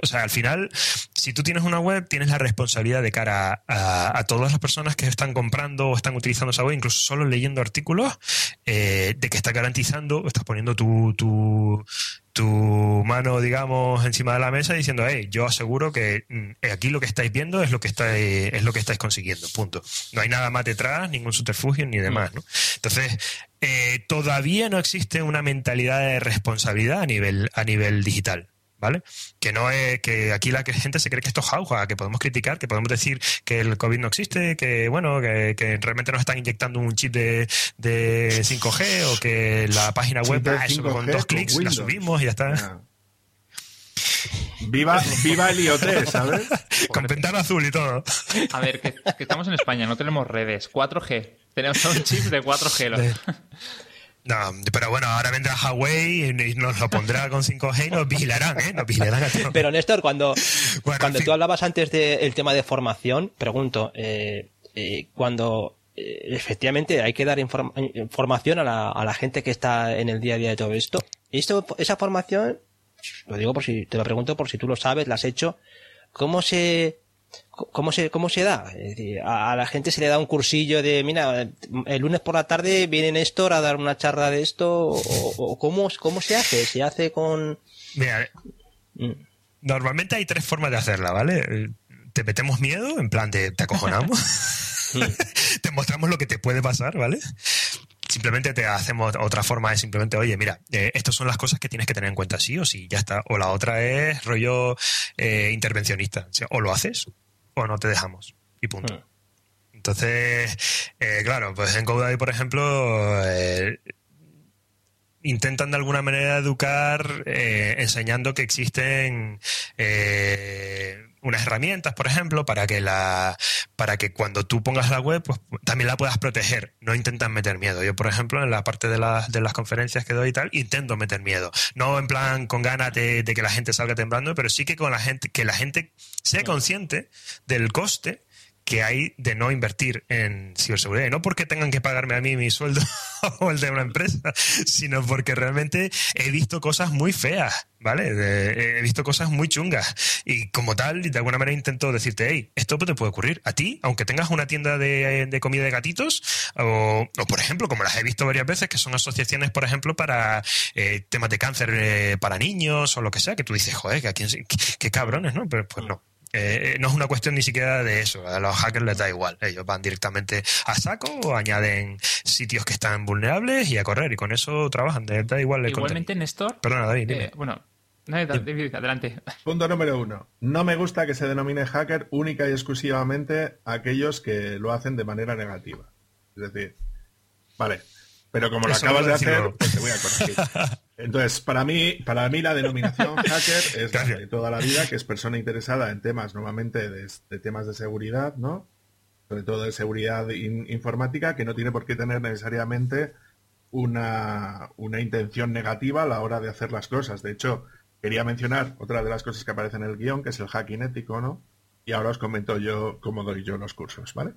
O sea, al final, si tú tienes una web, tienes la responsabilidad de cara a, todas las personas que están comprando o están utilizando esa web, incluso solo leyendo artículos, eh, de que estás garantizando, estás poniendo tu, tu, tu mano, digamos, encima de la mesa diciendo, hey, yo aseguro que mm, aquí lo que estáis viendo es lo que estáis, es lo que estáis consiguiendo, punto. No hay nada más detrás, ningún subterfugio ni demás, ¿no? Entonces, eh, todavía no existe una mentalidad de responsabilidad a nivel, a nivel digital. ¿Vale? Que no es que aquí la gente se cree que esto es jauja, que podemos criticar, que podemos decir que el COVID no existe, que bueno, que, realmente nos están inyectando un chip de, de 5G o que la página web eso, con dos clics la subimos y ya está. Ah. Viva, viva el IoT, ¿sabes? Con ventana azul y todo. A ver, que, estamos en España, no tenemos redes. 4G. Tenemos un chip de 4G. No, pero bueno, ahora vendrá Huawei y nos lo pondrá con 5G y nos vigilarán, ¿eh? Nos vigilarán a todos. Pero Néstor, cuando, cuando tú hablabas antes del tema de formación, pregunto, eh, eh, cuando eh, efectivamente hay que dar información a la, a la gente que está en el día a día de todo esto, esto, esa formación, lo digo por si, te lo pregunto por si tú lo sabes, la has hecho, ¿cómo se, ¿Cómo se, cómo se da? a, la gente se le da un cursillo de, mira, el lunes por la tarde viene Néstor a dar una charla de esto, o, cómo, cómo se hace? ¿Se hace con...? Mira, mm. normalmente hay tres formas de hacerla, ¿vale? Te metemos miedo, en plan de te acojonamos, te mostramos lo que te puede pasar, ¿vale? Simplemente te hacemos otra forma de simplemente, oye, mira, eh, estas son las cosas que tienes que tener en cuenta sí o sí, ya está. O la otra es rollo eh, intervencionista. O, lo haces o no te dejamos. Y punto. Hmm. Entonces, eh, claro, pues en GoDaddy, por ejemplo, intentan de alguna manera educar enseñando que existen unas herramientas, por ejemplo, para que la para que cuando tú pongas la web, pues también la puedas proteger. No intentan meter miedo. Yo, por ejemplo, en la parte de, de las conferencias que doy y tal, intento meter miedo. No en plan con ganas de, de, que la gente salga temblando, pero sí que con la gente, que la gente sea consciente del coste que hay de no invertir en ciberseguridad. Y no porque tengan que pagarme a mí mi sueldo o el de una empresa, sino porque realmente he visto cosas muy feas, ¿vale? he visto cosas muy chungas. Y como tal, de alguna manera intento decirte, hey, esto te puede ocurrir a ti, aunque tengas una tienda de, comida de gatitos, o, por ejemplo, como las he visto varias veces, que son asociaciones, por ejemplo, para eh, temas de cáncer eh, para niños o lo que sea, que tú dices, joder, que qué cabrones, ¿no? Pero pues no eh, no es una cuestión ni siquiera de eso. A los hackers les da igual. Ellos van directamente a saco o añaden sitios que están vulnerables y a correr. Y con eso trabajan. Les da igual. Igualmente, Néstor. Perdona, David. Eh, bueno, adelante. Punto número uno. No me gusta que se denomine hacker única y exclusivamente a aquellos que lo hacen de manera negativa. Es decir, vale, pero como lo acabas de hacer, pues te voy a corregir. Entonces, para mí, para mí la denominación hacker es de toda la vida, que es persona interesada en temas normalmente de, temas de seguridad, ¿no? Sobre todo de seguridad informática, que no tiene por qué tener necesariamente una, una intención negativa a la hora de hacer las cosas. De hecho, quería mencionar otra de las cosas que aparece en el guion, que es el hacking ético, ¿no? Y ahora os comento yo cómo doy yo los cursos, ¿vale?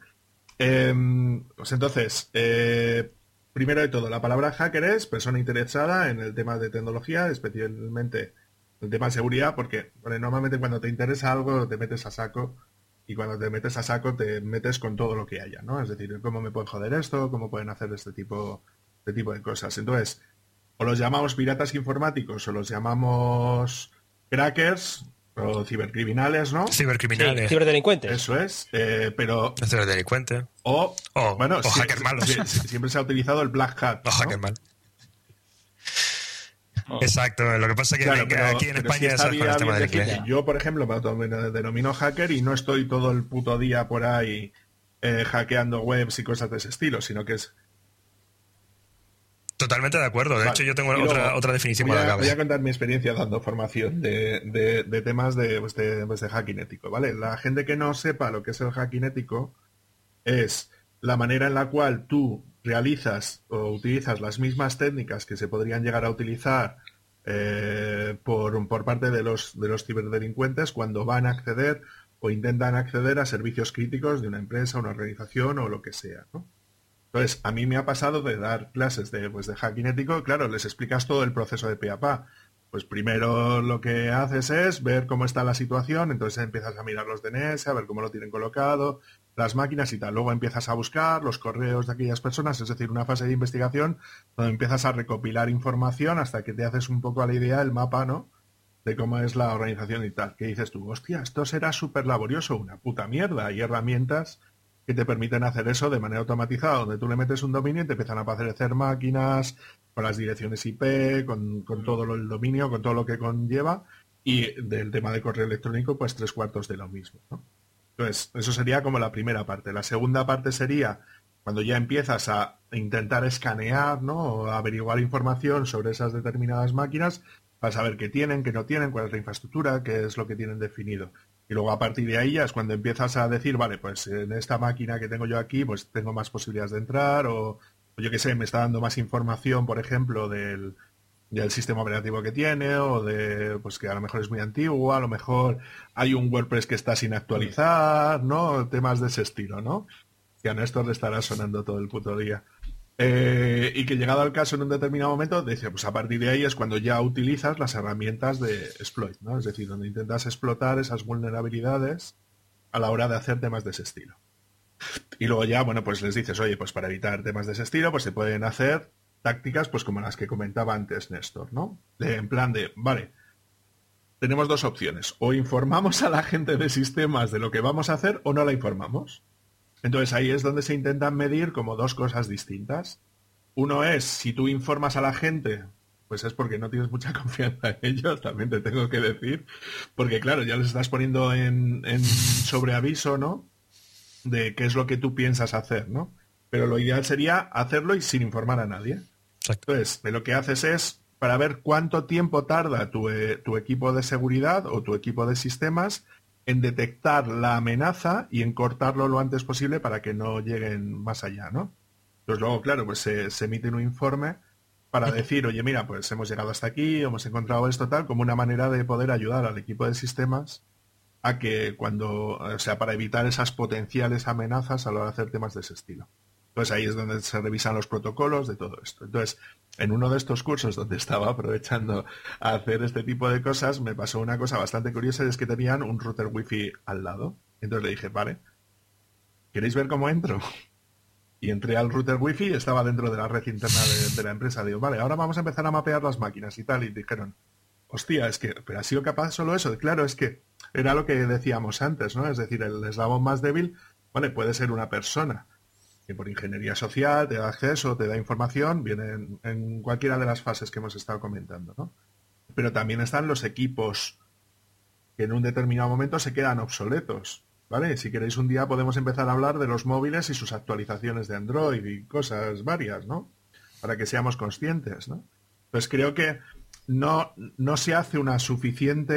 Em, pues entonces, eh, Primero de todo, la palabra hacker es persona interesada en el tema de tecnología, especialmente el tema de seguridad, porque normalmente cuando te interesa algo te metes a saco y cuando te metes a saco te metes con todo lo que haya, ¿no? Es decir, cómo me pueden joder esto, cómo pueden hacer este tipo, este tipo de cosas. Entonces, o los llamamos piratas informáticos o los llamamos crackers, o cibercriminales, ¿no? Cibercriminales. ciberdelincuentes. Eso es, eh, pero... Ciberdelincuente. O, o, bueno, o hacker malos. Siempre se ha utilizado el black hat. O hacker mal. Exacto, lo que pasa es que, aquí en España es el tema del Yo, por ejemplo, me denomino hacker y no estoy todo el puto día por ahí eh, hackeando webs y cosas de ese estilo, sino que es Totalmente de acuerdo. De hecho, yo tengo otra, otra definición voy a, Voy a contar mi experiencia dando formación de, temas pues, pues, de, hacking ético. ¿vale? La gente que no sepa lo que es el hacking ético es la manera en la cual tú realizas o utilizas las mismas técnicas que se podrían llegar a utilizar eh, por, por, parte de los, de los ciberdelincuentes cuando van a acceder o intentan acceder a servicios críticos de una empresa, una organización o lo que sea. Entonces, a mí me ha pasado de dar clases de, pues, de hacking ético, claro, les explicas todo el proceso de pe a pa. Pues primero lo que haces es ver cómo está la situación, entonces empiezas a mirar los DNS, a ver cómo lo tienen colocado, las máquinas y tal. Luego empiezas a buscar los correos de aquellas personas, es decir, una fase de investigación donde empiezas a recopilar información hasta que te haces un poco a la idea, el mapa, ¿no? De cómo es la organización y tal. Que dices tú, hostia, esto será súper laborioso, una puta mierda. Hay herramientas que te permiten hacer eso de manera automatizada, donde tú le metes un dominio y te empiezan a aparecer máquinas con las direcciones IP, con, con todo el dominio, con todo lo que conlleva, y del tema de correo electrónico, pues tres cuartos de lo mismo. Entonces, eso sería como la primera parte. La segunda parte sería cuando ya empiezas a intentar escanear, ¿no? O averiguar información sobre esas determinadas máquinas para saber qué tienen, qué no tienen, cuál es la infraestructura, qué es lo que tienen definido. Y luego a partir de ahí ya es cuando empiezas a decir, vale, pues en esta máquina que tengo yo aquí, pues tengo más posibilidades de entrar, o, yo qué sé, me está dando más información, por ejemplo, del, del sistema operativo que tiene, o de pues que a lo mejor es muy antiguo, a lo mejor hay un WordPress que está sin actualizar, ¿no? Temas de ese estilo, ¿no? Que a Néstor le estará sonando todo el puto día. Eh, y que llegado al caso en un determinado momento, dice, pues a partir de ahí es cuando ya utilizas las herramientas de exploit, ¿no? Es decir, donde intentas explotar esas vulnerabilidades a la hora de hacer temas de ese estilo. Y luego ya, bueno, pues les dices, oye, pues para evitar temas de ese estilo, pues se pueden hacer tácticas, pues como las que comentaba antes Néstor, ¿no? en plan de, vale, tenemos dos opciones. O informamos a la gente de sistemas de lo que vamos a hacer o no la informamos. Entonces ahí es donde se intentan medir como dos cosas distintas. Uno es, si tú informas a la gente, pues es porque no tienes mucha confianza en ellos, también te tengo que decir, porque claro, ya les estás poniendo en, sobreaviso, ¿no? De qué es lo que tú piensas hacer, ¿no? Pero lo ideal sería hacerlo y sin informar a nadie. Entonces, de lo que haces es para ver cuánto tiempo tarda tu, eh, tu equipo de seguridad o tu equipo de sistemas en detectar la amenaza y en cortarlo lo antes posible para que no lleguen más allá, ¿no? Entonces luego, claro, pues se, emite un informe para decir, oye, mira, pues hemos llegado hasta aquí, hemos encontrado esto tal, como una manera de poder ayudar al equipo de sistemas a que cuando, o sea, para evitar esas potenciales amenazas a la hora de hacer temas de ese estilo. Entonces ahí es donde se revisan los protocolos de todo esto. Entonces, en uno de estos cursos donde estaba aprovechando a hacer este tipo de cosas, me pasó una cosa bastante curiosa es que tenían un router wifi al lado. Entonces le dije, vale, ¿queréis ver cómo entro? Y entré al router wifi y estaba dentro de la red interna de, la empresa. Digo, vale, ahora vamos a empezar a mapear las máquinas y tal. Y dijeron, hostia, es que, pero ha sido capaz solo eso. Claro, es que era lo que decíamos antes, ¿no? Es decir, el eslabón más débil, vale, puede ser una persona que por ingeniería social te da acceso, te da información, viene en, cualquiera de las fases que hemos estado comentando, ¿no? Pero también están los equipos que en un determinado momento se quedan obsoletos, ¿vale? Si queréis un día podemos empezar a hablar de los móviles y sus actualizaciones de Android y cosas varias, ¿no? Para que seamos conscientes, ¿no? Pues creo que no, no se hace una suficiente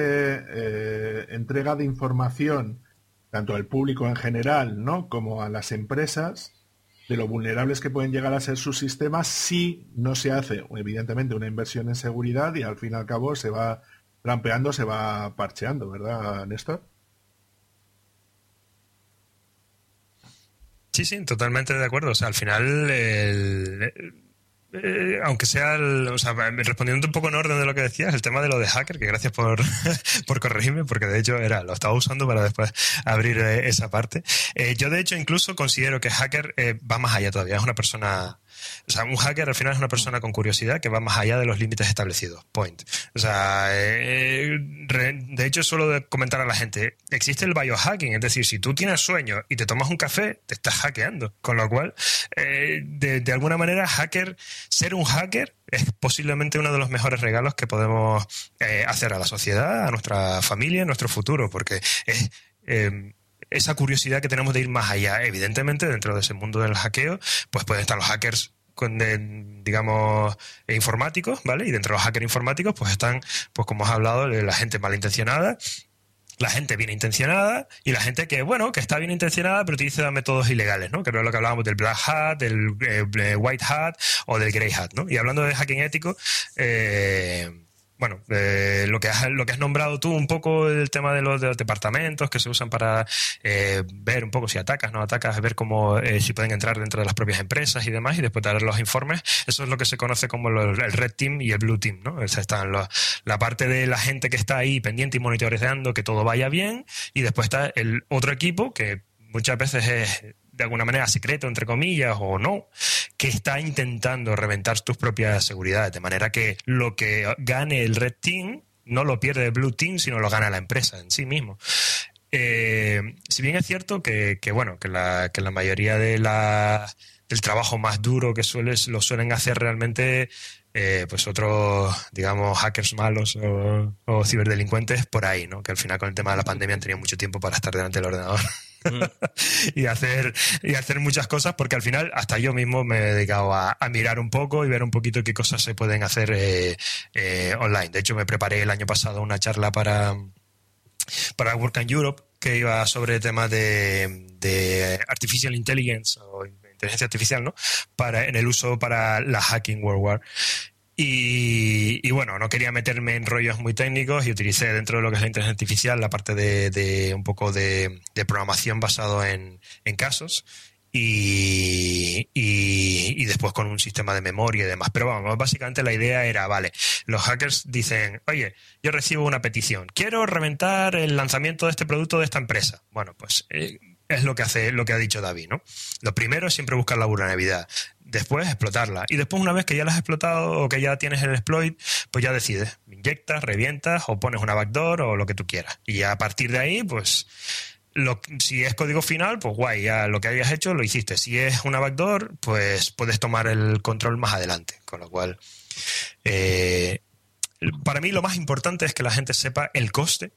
eh, entrega de información tanto al público en general, ¿no? Como a las empresas de lo vulnerables que pueden llegar a ser sus sistemas si no se hace, evidentemente, una inversión en seguridad y al fin y al cabo se va trampeando, se va parcheando, ¿verdad, Néstor? Sí, sí, totalmente de acuerdo. O sea, al final el, eh, aunque sea, o sea, respondiendo un poco en orden de lo que decías, el tema de lo de hacker, que gracias por, corregirme, porque de hecho era, lo estaba usando para después abrir eh, esa parte. Eh, yo de hecho incluso considero que hacker va más allá todavía, es una persona o sea, un hacker al final es una persona con curiosidad que va más allá de los límites establecidos. Point. O sea, eh, de hecho, suelo comentar a la gente, existe el biohacking, es decir, si tú tienes sueño y te tomas un café, te estás hackeando. Con lo cual, eh, de, alguna manera, hacker, ser un hacker es posiblemente uno de los mejores regalos que podemos eh, hacer a la sociedad, a nuestra familia, a nuestro futuro, porque es esa curiosidad que tenemos de ir más allá. Evidentemente, dentro de ese mundo del hackeo, pues pueden estar los hackers con, digamos, informáticos, ¿vale? Y dentro de los hackers informáticos, pues están, pues como has hablado, la gente malintencionada, la gente bien intencionada y la gente que, bueno, que está bien intencionada, pero utiliza métodos ilegales, ¿no? Que es lo que hablábamos del black hat, del eh, white hat o del grey hat, ¿no? Y hablando de hacking ético, eh, bueno, eh, lo, que has, lo que has nombrado tú, un poco el tema de los, de los departamentos que se usan para eh, ver un poco si atacas, no atacas, ver cómo, eh, si pueden entrar dentro de las propias empresas y demás, y después dar los informes. Eso es lo que se conoce como el Red Team y el Blue Team, ¿no? O sea, están la parte de la gente que está ahí pendiente y monitoreando que todo vaya bien, y después está el otro equipo que muchas veces es de alguna manera secreto, entre comillas, o no, que está intentando reventar tus propias seguridades, de manera que lo que gane el Red Team no lo pierde el Blue Team, sino lo gana la empresa en sí mismo. Eh, si bien es cierto que, bueno, que la, que la mayoría de la, del trabajo más duro que sueles, lo suelen hacer realmente eh, pues otros, digamos, hackers malos o, ciberdelincuentes por ahí, ¿no? Que al final con el tema de la pandemia han tenido mucho tiempo para estar delante del ordenador. y hacer y hacer muchas cosas porque al final hasta yo mismo me he dedicado a, mirar un poco y ver un poquito qué cosas se pueden hacer eh, eh, online. De hecho, me preparé el año pasado una charla para para Work in Europe que iba sobre temas de, de artificial intelligence o inteligencia artificial, ¿no? Para en el uso para la hacking world war y, bueno, no quería meterme en rollos muy técnicos y utilicé dentro de lo que es la inteligencia artificial la parte de, un poco de, programación basado en, casos y, y, después con un sistema de memoria y demás. Pero vamos, básicamente la idea era, vale, los hackers dicen, oye, yo recibo una petición, quiero reventar el lanzamiento de este producto de esta empresa. Bueno, pues... Eh, es lo que hace, lo que ha dicho David, ¿no? Lo primero es siempre buscar la vulnerabilidad después explotarla. Y después, una vez que ya la has explotado o que ya tienes el exploit, pues ya decides, inyectas, revientas o pones una backdoor o lo que tú quieras. Y a partir de ahí, pues lo, si es código final, pues guay, ya lo que hayas hecho lo hiciste. Si es una backdoor, pues puedes tomar el control más adelante. Con lo cual, eh, para mí lo más importante es que la gente sepa el coste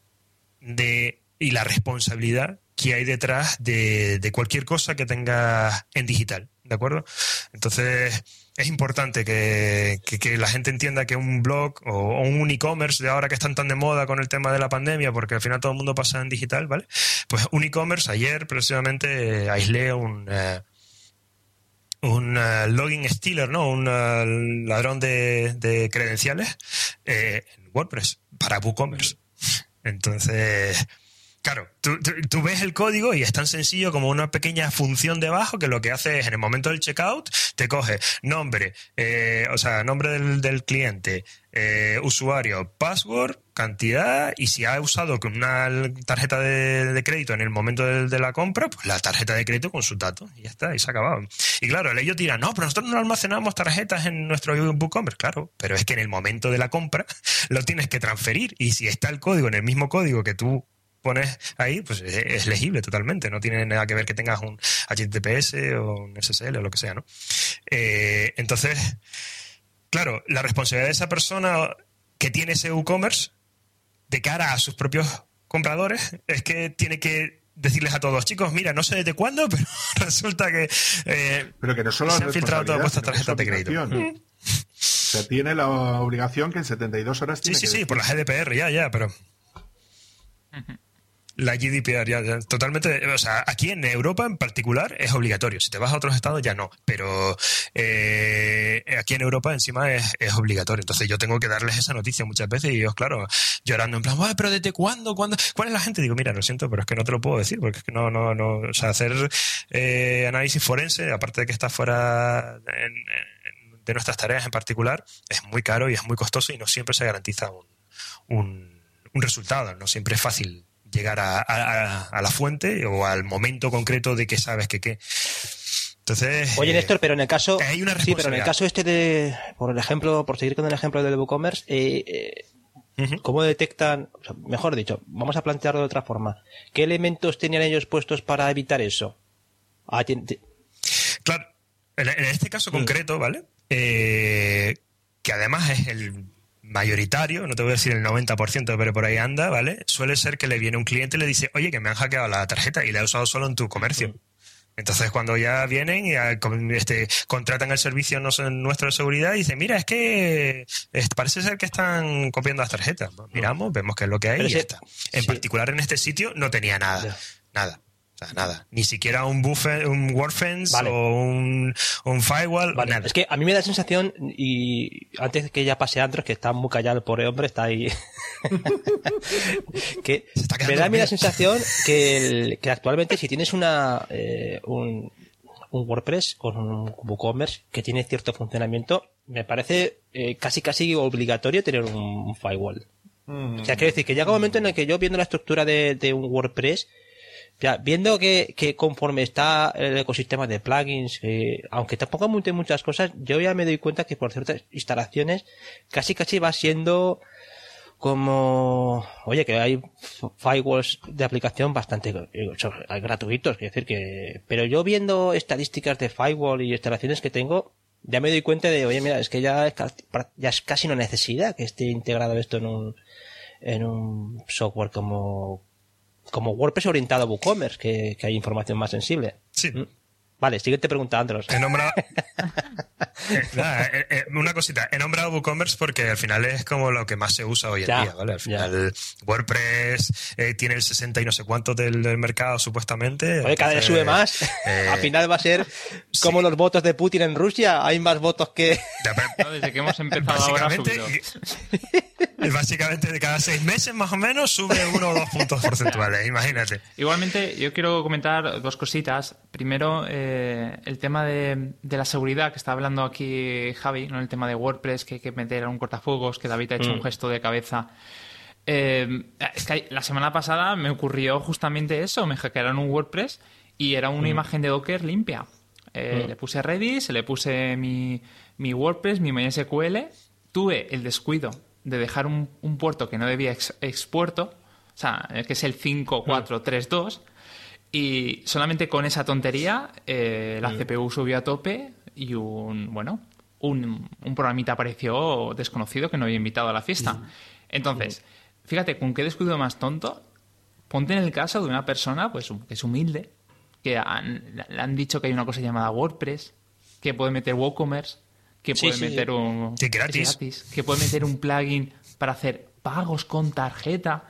de, y la responsabilidad que hay detrás de, de cualquier cosa que tengas en digital. ¿De acuerdo? Entonces, es importante que, la gente entienda que un blog o, un e-commerce de ahora que están tan de moda con el tema de la pandemia, porque al final todo el mundo pasa en digital, ¿vale? Pues un e-commerce, ayer precisamente aislé un... Eh, un uh, login stealer, ¿no? Un uh, ladrón de, credenciales eh, en WordPress para WooCommerce. Entonces, Claro, tú, ves el código y es tan sencillo como una pequeña función debajo que lo que hace es en el momento del checkout te coge nombre, eh, o sea, nombre del, cliente, eh, usuario, password, cantidad y si ha usado una tarjeta de, crédito en el momento de, la compra, pues la tarjeta de crédito con sus datos y ya está, y se ha acabado. Y claro, ellos dirán, no, pero nosotros no almacenamos tarjetas en nuestro WooCommerce, claro, pero es que en el momento de la compra lo tienes que transferir y si está el código en el mismo código que tú pones ahí, pues es, legible totalmente. No tiene nada que ver que tengas un HTTPS o un SSL o lo que sea, ¿no? Eh, entonces, claro, la responsabilidad de esa persona que tiene ese e-commerce de cara a sus propios compradores es que tiene que decirles a todos, chicos, mira, no sé desde cuándo, pero resulta que, eh, pero que no solo se han filtrado todas vuestras tarjetas de crédito. O sea, tiene la obligación que en 72 horas Sí, sí, sí, por la GDPR, ya, ya, pero... La GDPR ya, totalmente, o sea, aquí en Europa en particular es obligatorio. Si te vas a otros estados ya no, pero eh, aquí en Europa encima es, obligatorio. Entonces yo tengo que darles esa noticia muchas veces y ellos, claro, llorando en plan, pero ¿desde cuándo? ¿Cuándo? ¿Cuál es la gente? Digo, mira, lo siento, pero es que no te lo puedo decir porque es que no, no, no, o sea, hacer eh, análisis forense, aparte de que está fuera de nuestras tareas en particular, es muy caro y es muy costoso y no siempre se garantiza un, un resultado, no siempre es fácil llegar a, la fuente o al momento concreto de que sabes que qué. Entonces, Oye, Néstor, pero en el caso, sí, pero en el caso este de, por el ejemplo, por seguir con el ejemplo del WooCommerce, eh, eh, ¿cómo detectan, mejor dicho, vamos a plantearlo de otra forma, qué elementos tenían ellos puestos para evitar eso? Ah, claro, en, este caso mm. concreto, ¿vale? Eh, que además es el mayoritario, no te voy a decir el 90%, pero por ahí anda, ¿vale? Suele ser que le viene un cliente y le dice, oye, que me han hackeado la tarjeta y la he usado solo en tu comercio. Entonces, cuando ya vienen y este, contratan el servicio nuestro de seguridad y dicen, mira, es que parece ser que están copiando las tarjetas. Miramos, vemos qué es lo que hay y ya está. En particular en este sitio no tenía nada. Nada. Sea, nada. Ni siquiera un buffer, un WordFence o un, un firewall. Nada. Es que a mí me da la sensación, y antes de que ya pase Andros, que está muy callado el pobre hombre, está ahí. que me da a mí la sensación que, que actualmente si tienes una, eh, un, un WordPress con un WooCommerce que tiene cierto funcionamiento, me parece eh, casi casi obligatorio tener un, firewall. O sea, quiero decir que llega un momento en el que yo viendo la estructura de, de un WordPress, ya, viendo que, que, conforme está el ecosistema de plugins, eh, aunque tampoco monte muchas cosas, yo ya me doy cuenta que por ciertas instalaciones casi casi va siendo como, oye, que hay firewalls de aplicación bastante eh, gratuitos, quiero decir que, pero yo viendo estadísticas de firewall y instalaciones que tengo, ya me doy cuenta de, oye, mira, es que ya es, ya es casi una necesidad que esté integrado esto en un, en un software como, como WordPress orientado a WooCommerce, que, que hay información más sensible. Sí. ¿Mm? Vale, siguiente pregunta, Andros. He nombrado... Eh, eh, eh, una cosita. He nombrado WooCommerce porque al final es como lo que más se usa hoy en día, ¿vale? Al final WordPress tiene el 60 y no sé cuánto del, mercado, supuestamente. Oye, cada vez sube más. al final va a ser como los votos de Putin en Rusia. Hay más votos que... desde que hemos empezado ahora Básicamente de cada seis meses más o menos sube uno o dos puntos porcentuales, imagínate. Igualmente, yo quiero comentar dos cositas. Primero, el tema de, la seguridad que está hablando aquí Javi, ¿no? el tema de WordPress, que hay que meter a un cortafuegos, que David ha hecho un mm. gesto de cabeza. Eh, es que la semana pasada me ocurrió justamente eso, me hackearon un WordPress y era una mm. imagen de Docker limpia. Eh, mm. Le puse Redis, le puse mi, mi, WordPress, mi MySQL, tuve el descuido de dejar un, puerto que no debía expuerto, o sea, que es el 5432, y solamente con esa tontería eh, la CPU subió a tope y un, bueno, un, un, programita apareció desconocido que no había invitado a la fiesta. Entonces, fíjate, con qué descuido más tonto, ponte en el caso de una persona pues que es humilde, que le han dicho que hay una cosa llamada WordPress, que puede meter WooCommerce, que puede meter un... gratis. Que puede meter un plugin para hacer pagos con tarjeta.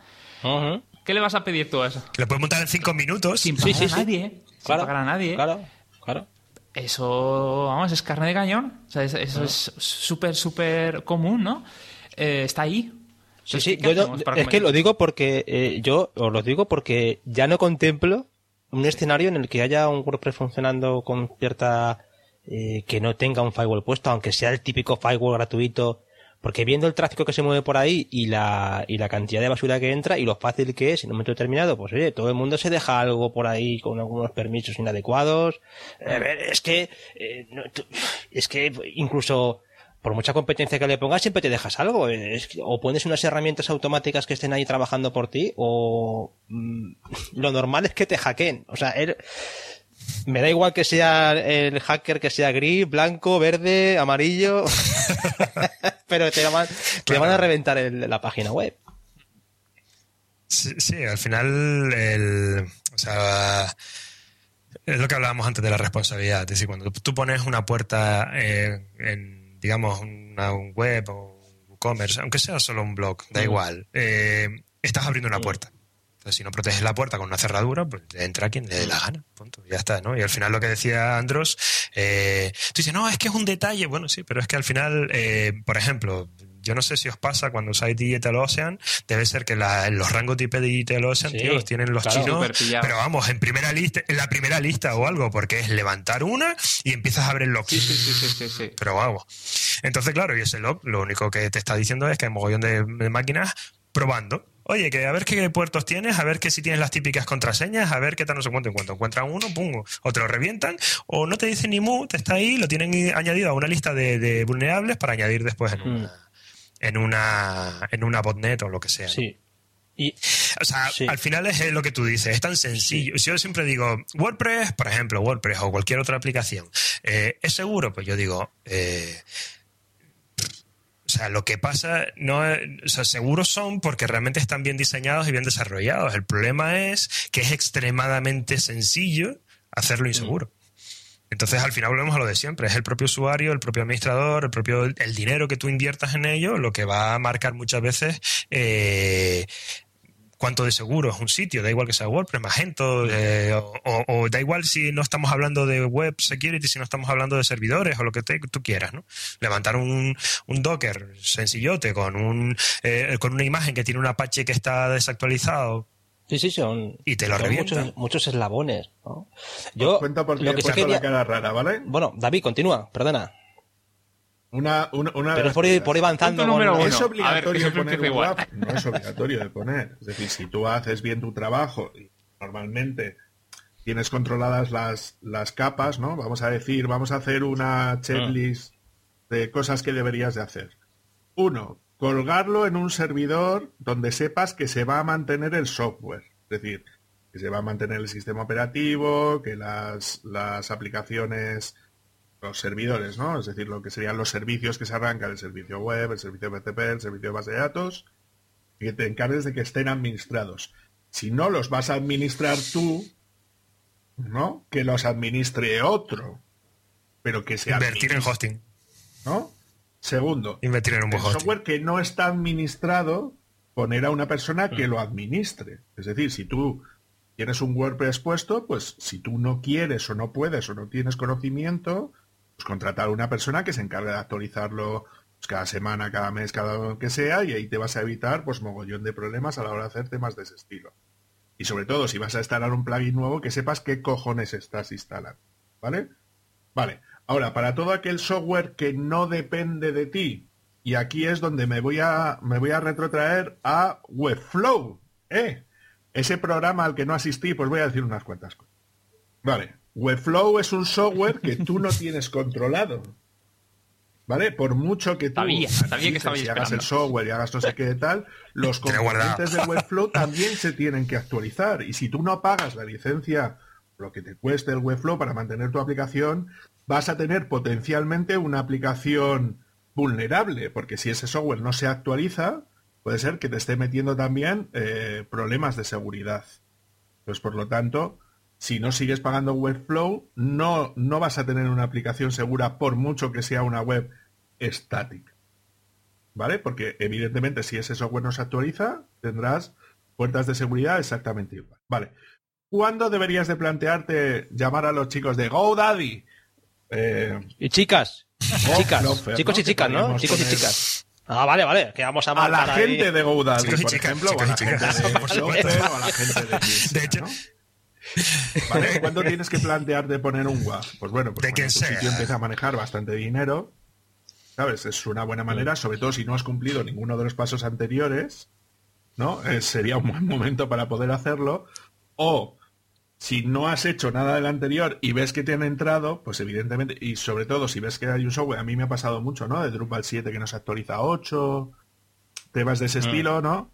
¿Qué le vas a pedir tú a eso? Que lo puedes montar en cinco minutos. Sin pagar a nadie. sin pagar a nadie. Claro, claro. Eso, vamos, es carne de cañón. O sea, eso es súper, súper común, ¿no? Eh, está ahí. sí, sí, es que lo digo porque eh, yo os lo digo porque ya no contemplo un escenario en el que haya un WordPress funcionando con cierta eh, que no tenga un firewall puesto, aunque sea el típico firewall gratuito porque viendo el tráfico que se mueve por ahí y la, y la cantidad de basura que entra y lo fácil que es en un momento determinado, pues oye, todo el mundo se deja algo por ahí con algunos permisos inadecuados. es que, eh, es que incluso por mucha competencia que le pongas, siempre te dejas algo. o pones unas herramientas automáticas que estén ahí trabajando por ti, o mm, lo normal es que te hackeen. O sea, él, me da igual que sea el hacker que sea gris, blanco, verde, amarillo, pero te, van, te van a reventar la página web. Sí, al final, el, o sea, es lo que hablábamos antes de la responsabilidad. Es decir, cuando tú pones una puerta eh, en, digamos, una web o un e-commerce, aunque sea solo un blog, da igual, eh, estás abriendo una puerta. Entonces, si no proteges la puerta con una cerradura, pues entra quien le dé la gana. Punto. Ya está, ¿no? Y al final lo que decía Andros, eh, tú dices, no, es que es un detalle. Bueno, sí, pero es que al final, eh, por ejemplo, yo no sé si os pasa cuando usáis Digital Ocean, debe ser que los rangos de IP de Digital Ocean, tío, los tienen los chinos, pero vamos, en primera lista, en la primera lista o algo, porque es levantar una y empiezas a abrir el log. Sí, sí, sí, sí, Pero vamos. Entonces, claro, y ese log lo único que te está diciendo es que hay mogollón de máquinas probando Oye, que a ver qué puertos tienes, a ver que si tienes las típicas contraseñas, a ver qué tal no sé cuánto. En cuanto encuentran uno, pum, o te lo revientan, o no te dicen ni mu, te está ahí, lo tienen añadido a una lista de, vulnerables para añadir después en una, mm. en una, en una botnet o lo que sea. Sí. Y, o sea, al final es lo que tú dices, es tan sencillo. Si yo siempre digo, WordPress, por ejemplo, WordPress o cualquier otra aplicación, eh, ¿es seguro? Pues yo digo, eh, o sea, lo que pasa, no, o sea, seguros son porque realmente están bien diseñados y bien desarrollados. El problema es que es extremadamente sencillo hacerlo mm. inseguro. Entonces, al final volvemos a lo de siempre. Es el propio usuario, el propio administrador, el propio el dinero que tú inviertas en ello, lo que va a marcar muchas veces eh, cuánto de seguro es un sitio, da igual que sea WordPress, Magento, eh, o, da igual si no estamos hablando de web security, si no estamos hablando de servidores o lo que tú quieras, ¿no? Levantar un, Docker sencillote con, un, eh, con una imagen que tiene un Apache que está desactualizado, Sí, sí, son, y te lo muchos, muchos, eslabones. Yo, cuento por lo que, se la cara rara, ¿vale? Bueno, David, continúa, perdona. Una, una, una Pero es por ir, por ir avanzando. Es obligatorio poner un no es obligatorio de poner. Es decir, si tú haces bien tu trabajo y normalmente tienes controladas las, las capas, ¿no? Vamos a decir, vamos a hacer una checklist de cosas que deberías de hacer. Uno, colgarlo en un servidor donde sepas que se va a mantener el software. Es decir, que se va a mantener el sistema operativo, que las, las aplicaciones los servidores, ¿no? Es decir, lo que serían los servicios que se arrancan, el servicio web, el servicio BTP, el servicio de base de datos, y que te encargues de que estén administrados. Si no los vas a administrar tú, ¿no? Que los administre otro, pero que sea Invertir en hosting. ¿No? Segundo, invertir en un el software que no está administrado, poner a una persona que mm. lo administre. Es decir, si tú tienes un WordPress puesto, pues si tú no quieres o no puedes o no tienes conocimiento, pues, contratar a una persona que se encargue de actualizarlo pues, cada semana, cada mes, cada que sea, y ahí te vas a evitar pues mogollón de problemas a la hora de hacer temas de ese estilo. Y sobre todo, si vas a instalar un plugin nuevo, que sepas qué cojones estás instalando. ¿Vale? Vale. Ahora, para todo aquel software que no depende de ti, y aquí es donde me voy a, me voy a retrotraer a Webflow. ¿eh? Ese programa al que no asistí, pues voy a decir unas cuantas cosas. Vale. Webflow es un software que tú no tienes controlado. ¿Vale? Por mucho que tú que hagas el software y hagas no sé qué tal, los componentes de Webflow también se tienen que actualizar. Y si tú no pagas la licencia, lo que te cueste el Webflow para mantener tu aplicación, vas a tener potencialmente una aplicación vulnerable, porque si ese software no se actualiza, puede ser que te esté metiendo también eh, problemas de seguridad. Pues por lo tanto, si no sigues pagando Webflow, no, no vas a tener una aplicación segura por mucho que sea una web estática. ¿Vale? Porque evidentemente si ese software no se actualiza, tendrás puertas de seguridad exactamente igual. Vale. ¿Cuándo deberías de plantearte llamar a los chicos de GoDaddy? Eh, y chicas. chicas. chicos y chicas, ¿no? Chicos y chicas. Ah, vale, vale. Que vamos a A la gente de GoDaddy, por ejemplo, o a la gente de o a la gente de, de hecho, ¿Vale? ¿Cuándo tienes que plantearte poner un WAF? Pues bueno, pues tu sitio empieza a manejar bastante dinero, ¿sabes? Es una buena manera, sobre todo si no has cumplido ninguno de los pasos anteriores, ¿no? Eh, sería un buen momento para poder hacerlo. O si no has hecho nada del anterior y ves que te han entrado, pues evidentemente, y sobre todo si ves que hay un software, a mí me ha pasado mucho, ¿no? De Drupal 7 que nos actualiza a 8, temas de ese mm. estilo, ¿no?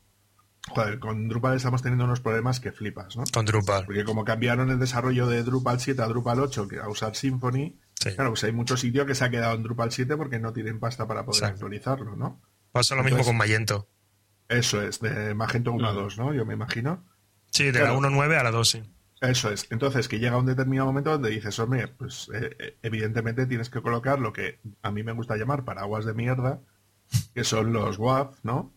Joder, con Drupal estamos teniendo unos problemas que flipas, ¿no? Con Drupal. Porque como cambiaron el desarrollo de Drupal 7 a Drupal 8 que a usar Symfony, claro, pues hay muchos sitios que se ha quedado en Drupal 7 porque no tienen pasta para poder actualizarlo, ¿no? Pasa lo mismo con Magento. Eso es, de Magento 1 a 2, mm. ¿no? Yo me imagino. Sí, de la 1.9 a la 2, sí. Eso es. Entonces, que llega un determinado momento donde dices, hombre, pues eh, eh, evidentemente tienes que colocar lo que a mí me gusta llamar paraguas de mierda, que son los WAF, ¿no?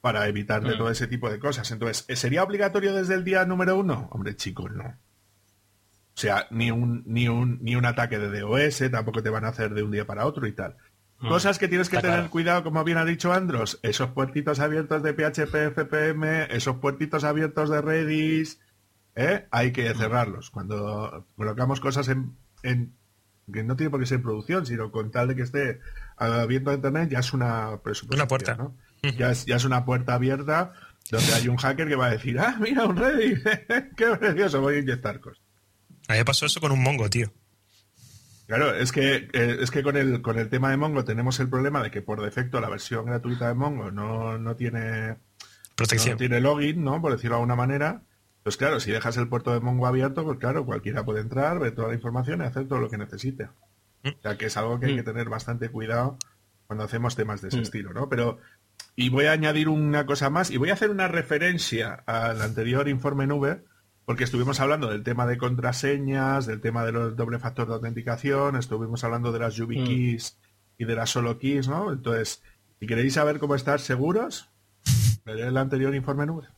Para evitar de mm. todo ese tipo de cosas. Entonces, ¿sería obligatorio desde el día número uno? Hombre, chicos, no. O sea, ni un, ni un, ni un ataque de DOS, tampoco te van a hacer de un día para otro y tal. Mm. Cosas que tienes que tener cuidado, como bien ha dicho Andros, esos puertitos abiertos de PHP, FPM, esos puertitos abiertos de Redis, ¿eh? hay que mm. cerrarlos. Cuando colocamos cosas en, en, que no tiene por qué ser producción, sino con tal de que esté abierto a Internet, ya es una Una puerta. ¿no? Ya, es, ya es una puerta abierta donde hay un hacker que va a decir, ah, mira, un Reddit, qué precioso, voy a inyectar cosas. A mí me pasó eso con un Mongo, tío. Claro, es que, eh, es que con, el, con el tema de Mongo tenemos el problema de que por defecto la versión gratuita de Mongo no, no tiene protección. No tiene login, ¿no? Por decirlo de alguna manera. Pues claro, si dejas el puerto de Mongo abierto, pues claro, cualquiera puede entrar, ver toda la información y hacer todo lo que necesite. Mm. O sea, que es algo que hay que mm. tener bastante cuidado cuando hacemos temas de ese mm. estilo, ¿no? Pero y voy a añadir una cosa más y voy a hacer una referencia al anterior informe nube, porque estuvimos hablando del tema de contraseñas, del tema de los doble factor de autenticación, estuvimos hablando de las YubiKeys mm. y de las solo keys, ¿no? Entonces, si queréis saber cómo estar seguros, veré el anterior informe nube.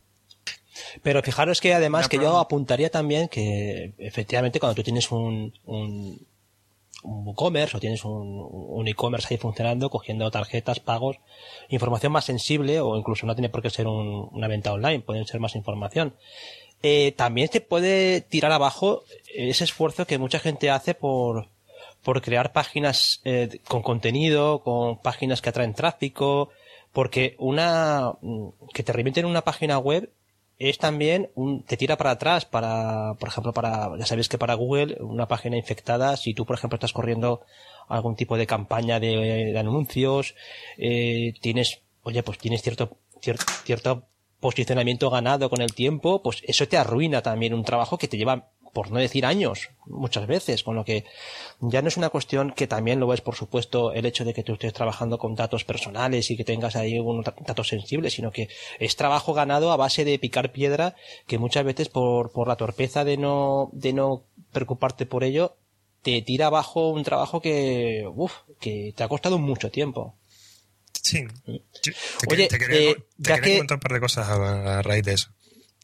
Pero fijaros que además que yo apuntaría también que efectivamente cuando tú tienes un, un, un WooCommerce o tienes un, e-commerce ahí funcionando, cogiendo tarjetas, pagos, información más sensible o incluso no tiene por qué ser un- una venta online, pueden ser más información. Eh, también te puede tirar abajo ese esfuerzo que mucha gente hace por, por crear páginas eh, con contenido, con páginas que atraen tráfico, porque una mm, que te revienten una página web es también un, te tira para atrás para, por ejemplo, para, ya sabéis que para Google, una página infectada, si tú, por ejemplo, estás corriendo algún tipo de campaña de, anuncios, eh, tienes, oye, pues tienes cierto, cierto, cierto posicionamiento ganado con el tiempo, pues eso te arruina también un trabajo que te lleva, por no decir años, muchas veces, con lo que ya no es una cuestión que también lo es, por supuesto, el hecho de que tú estés trabajando con datos personales y que tengas ahí unos da- datos sensibles, sino que es trabajo ganado a base de picar piedra que muchas veces por, por la torpeza de no, de no preocuparte por ello, te tira abajo un trabajo que, uf, que te ha costado mucho tiempo. Sí. Yo- te, Oye, te quería, eh, te ya quería que- comentar un par de cosas a, a raíz de eso.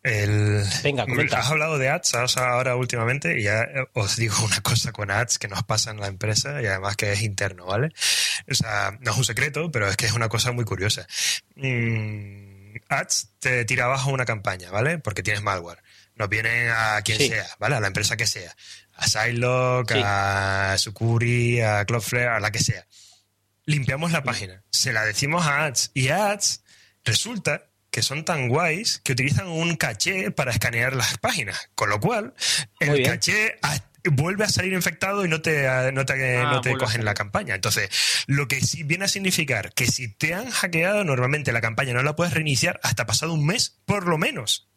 El, Venga, comenta. Has hablado de ads ahora últimamente y ya eh, os digo una cosa con ads que nos pasa en la empresa y además que es interno, ¿vale? O sea, no es un secreto, pero es que es una cosa muy curiosa. Mm, ads te tira abajo una campaña, ¿vale? Porque tienes malware. Nos vienen a quien Sí. sea, ¿vale? A la empresa que sea. A Sidelock, Sí. a Sucuri, a Cloudflare, a la que sea limpiamos la página, se la decimos a ads y ads resulta que son tan guays que utilizan un caché para escanear las páginas, con lo cual el caché vuelve a salir infectado y no te, no te, Ah, no te cogen la campaña. Entonces, lo que sí viene a significar que si te han hackeado, normalmente la campaña no la puedes reiniciar hasta pasado un mes, por lo menos.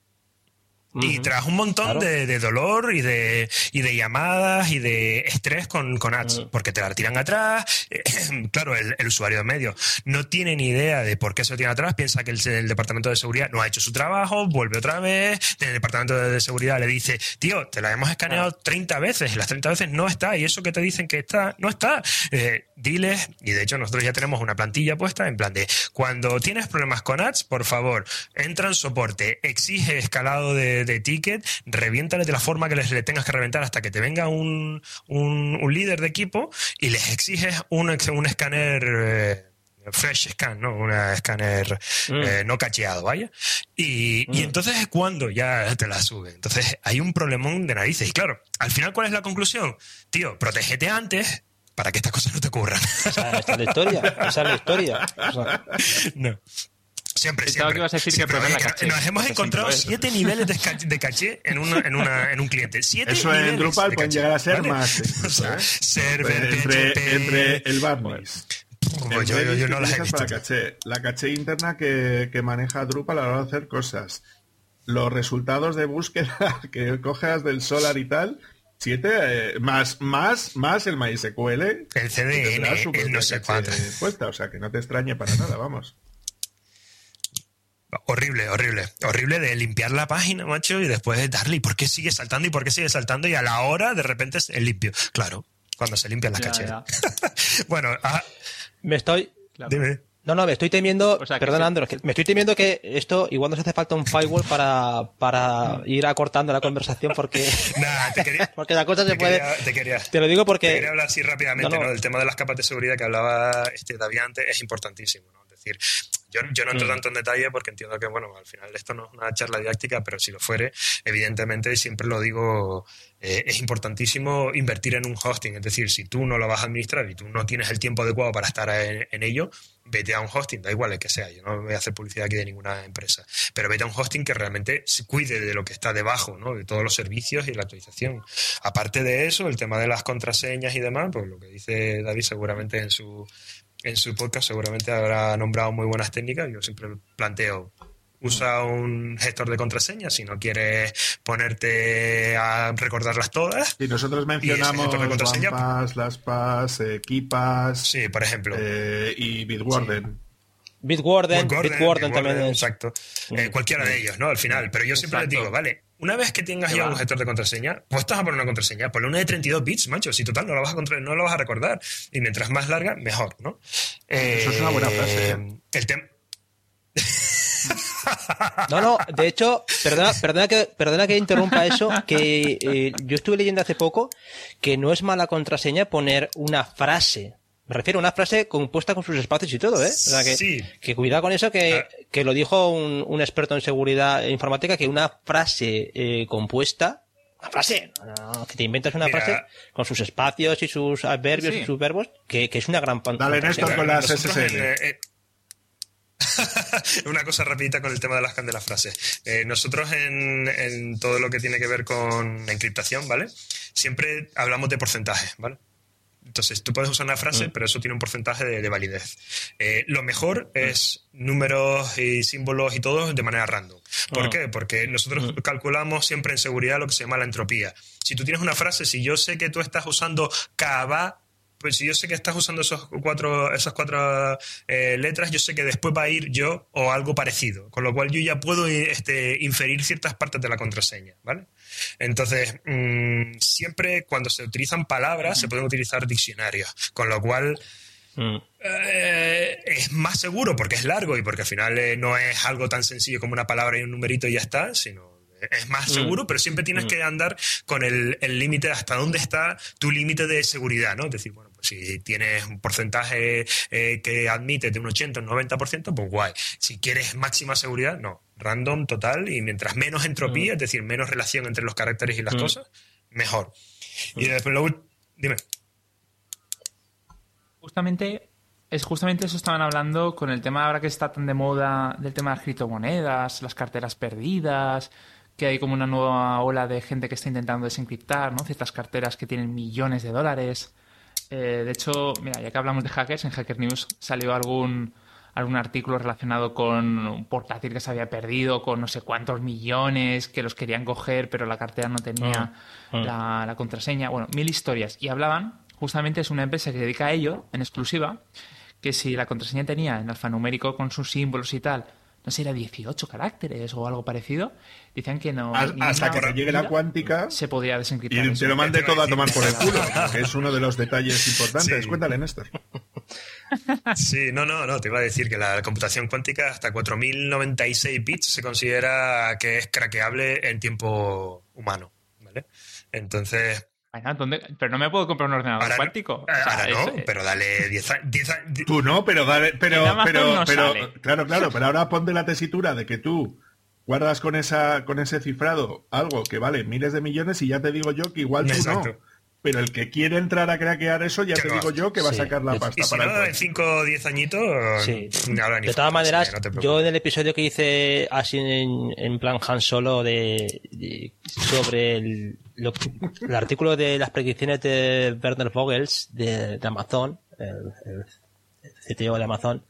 Y tras un montón Claro. de, de dolor y de, y de llamadas y de estrés con, con ads, porque te la tiran atrás. claro, el, el usuario medio no tiene ni idea de por qué se lo tiran atrás, piensa que el, el departamento de seguridad no ha hecho su trabajo, vuelve otra vez, el departamento de seguridad le dice, tío, te la hemos escaneado 30 veces, las 30 veces no está, y eso que te dicen que está, no está. Eh, diles, y de hecho nosotros ya tenemos una plantilla puesta en plan de, cuando tienes problemas con ads, por favor, entra en soporte, exige escalado de, de ticket, reviéntale de la forma que les le tengas que reventar hasta que te venga un, un, un líder de equipo y les exiges un, un escáner eh, fresh scan, ¿no? Un escáner Mm. eh, no cacheado, vaya. Y, y Mm. entonces es cuando ya te la sube. Entonces hay un problemón de narices. Y claro, al final, ¿cuál es la conclusión? Tío, protégete antes para que estas cosas no te ocurran. Esa, esa es la historia, esa es la historia. O sea, no. Siempre, siempre. que ibas a decir que Siempre. probar la Oye, que caché. Nos hemos encontrado siete niveles de, ca- de caché en, una, en, una, en un cliente. Siete Eso en niveles Drupal de pueden llegar a ser ¿vale? más. O incluso, sea, ¿eh? server, entre, PHP, entre el Barnis. Pues yo, yo- yo no las he visto. Para caché. La caché interna que, que maneja Drupal a la hora de hacer cosas. Los resultados de búsqueda que cojas del Solar y tal, siete eh, más, más, más el MySQL. El CDN, el propia no sé cuánto. puesta, o sea que no te extrañe para nada, vamos. Horrible, horrible. Horrible de limpiar la página, macho, y después darle, ¿y por qué sigue saltando? ¿Y por qué sigue saltando? Y a la hora, de repente, es limpio. Claro, cuando se limpian las Ya, caché. ya. bueno, ah, me estoy, Claro. dime. No, no, me estoy temiendo, O sea, que perdón, sí. Andros, que me estoy temiendo que esto igual nos hace falta un firewall para, para ir acortando la conversación porque, Nada, te quería, porque la cosa se te puede... quería, te quería- Te lo digo te porque... quería hablar así rápidamente, No, ¿no? no. Del tema de las capas de seguridad que hablaba este David antes es importantísimo, ¿no? Es decir, yo, yo no entro Mm. tanto en detalle porque entiendo que, bueno, al final esto no es una charla didáctica, pero si lo fuere, evidentemente, siempre lo digo, eh, es importantísimo invertir en un hosting. Es decir, si tú no lo vas a administrar y tú no tienes el tiempo adecuado para estar en, en ello, vete a un hosting, da igual el que sea. Yo no voy a hacer publicidad aquí de ninguna empresa, pero vete a un hosting que realmente se cuide de lo que está debajo, ¿no? De todos los servicios y la actualización. Aparte de eso, el tema de las contraseñas y demás, pues lo que dice David seguramente en su en su podcast seguramente habrá nombrado muy buenas técnicas. Yo siempre planteo usa un gestor de contraseñas si no quieres ponerte a recordarlas todas. Y nosotros mencionamos contraseña- OnePass, LastPass, eh, KeePass Sí, por ejemplo. eh, y Bitwarden. Bitwarden, Bitwarden, Bitwarden también es... Exacto. Eh, cualquiera de ellos, ¿no? Al final. Pero yo siempre les digo, vale, una vez que tengas ¿Qué ya va? un gestor de contraseña, pues estás a poner una contraseña. Ponle una de 32 bits, macho. Si total no la vas a, no la vas a recordar. Y mientras más larga, mejor, ¿no? Eso es una buena frase, ¿eh? El tema. No, no, de hecho, perdona, perdona, que, perdona que interrumpa eso, que eh, yo estuve leyendo hace poco que no es mala contraseña poner una frase. Me refiero a una frase compuesta con sus espacios y todo, ¿eh? O sea, que, Sí. que cuidado con eso, que, Ah. que lo dijo un, un experto en seguridad informática, que una frase eh, compuesta, una frase, no, que te inventas una Mira. frase con sus espacios y sus adverbios Sí. y sus verbos, que, que es una gran pan- Dale. Néstor, con las SSL. en, eh, Una cosa rapidita con el tema de las, de las frases. Eh, nosotros en, en todo lo que tiene que ver con la encriptación, ¿vale? Siempre hablamos de porcentajes, ¿vale? Entonces, tú puedes usar una frase, pero eso tiene un porcentaje de, de validez. Eh, lo mejor es números y símbolos y todo de manera random. ¿Por Ah. qué? Porque nosotros calculamos siempre en seguridad lo que se llama la entropía. Si tú tienes una frase, si yo sé que tú estás usando cava, pues si yo sé que estás usando esos cuatro, esas cuatro eh, letras, yo sé que después va a ir yo o algo parecido. Con lo cual yo ya puedo este, inferir ciertas partes de la contraseña, ¿vale? Entonces, mm, siempre cuando se utilizan palabras, se pueden utilizar diccionarios. Con lo cual, Mm. eh, es más seguro porque es largo y porque al final eh, no es algo tan sencillo como una palabra y un numerito y ya está, sino es más Mm. seguro, pero siempre tienes que andar con el, el límite hasta dónde está tu límite de seguridad, ¿no? Es decir, bueno, pues si tienes un porcentaje eh, que admite de un 80 o un 90%, pues guay. Si quieres máxima seguridad, no. Random, total, y mientras menos entropía, es decir, menos relación entre los caracteres y las Mm. cosas, mejor. Y después lo Dime. Justamente, es justamente eso estaban hablando con el tema ahora que está tan de moda del tema de las criptomonedas, las carteras perdidas, que hay como una nueva ola de gente que está intentando desencriptar, ¿no? Ciertas carteras que tienen millones de dólares. Eh, de hecho, mira, ya que hablamos de hackers, en Hacker News salió algún, algún artículo relacionado con un portátil que se había perdido, con no sé cuántos millones, que los querían coger, pero la cartera no tenía Ah, ah. la, la contraseña. Bueno, mil historias. Y hablaban, justamente es una empresa que se dedica a ello, en exclusiva, que si la contraseña tenía en alfanumérico con sus símbolos y tal, no sé, era 18 caracteres o algo parecido, decían que no. Hasta que te llegue la cuántica Se podría desencriptar. y eso. te lo mande todo a tomar por el culo, que es uno de los detalles importantes. Sí. Cuéntale, Néstor. Sí, no, no, no, te iba a decir que la computación cuántica hasta 4096 bits se considera que es craqueable en tiempo humano, ¿vale? Entonces, Bueno, ¿dónde- Pero no me puedo comprar un ordenador ahora, cuántico. O ahora no, es- eh, pero dale 10 a- 10 a- di- Tú no, pero dale, pero, pero, no pero, claro, claro, pero ahora ponte la tesitura de que tú guardas con esa, con ese cifrado algo que vale miles de millones y ya te digo yo que igual tú Exacto. no. Pero el que quiere entrar a craquear eso, ya Que te no. digo yo que va a sacar la pasta Y si para no, el en cuento. 5 o 10 añitos, Sí. ahora ni De todas maneras, sí, no te yo en el episodio que hice así en, en plan Han Solo de, de- sobre el, lo- el artículo de las predicciones de Werner Vogels de, de Amazon, el, el CTO de Amazon,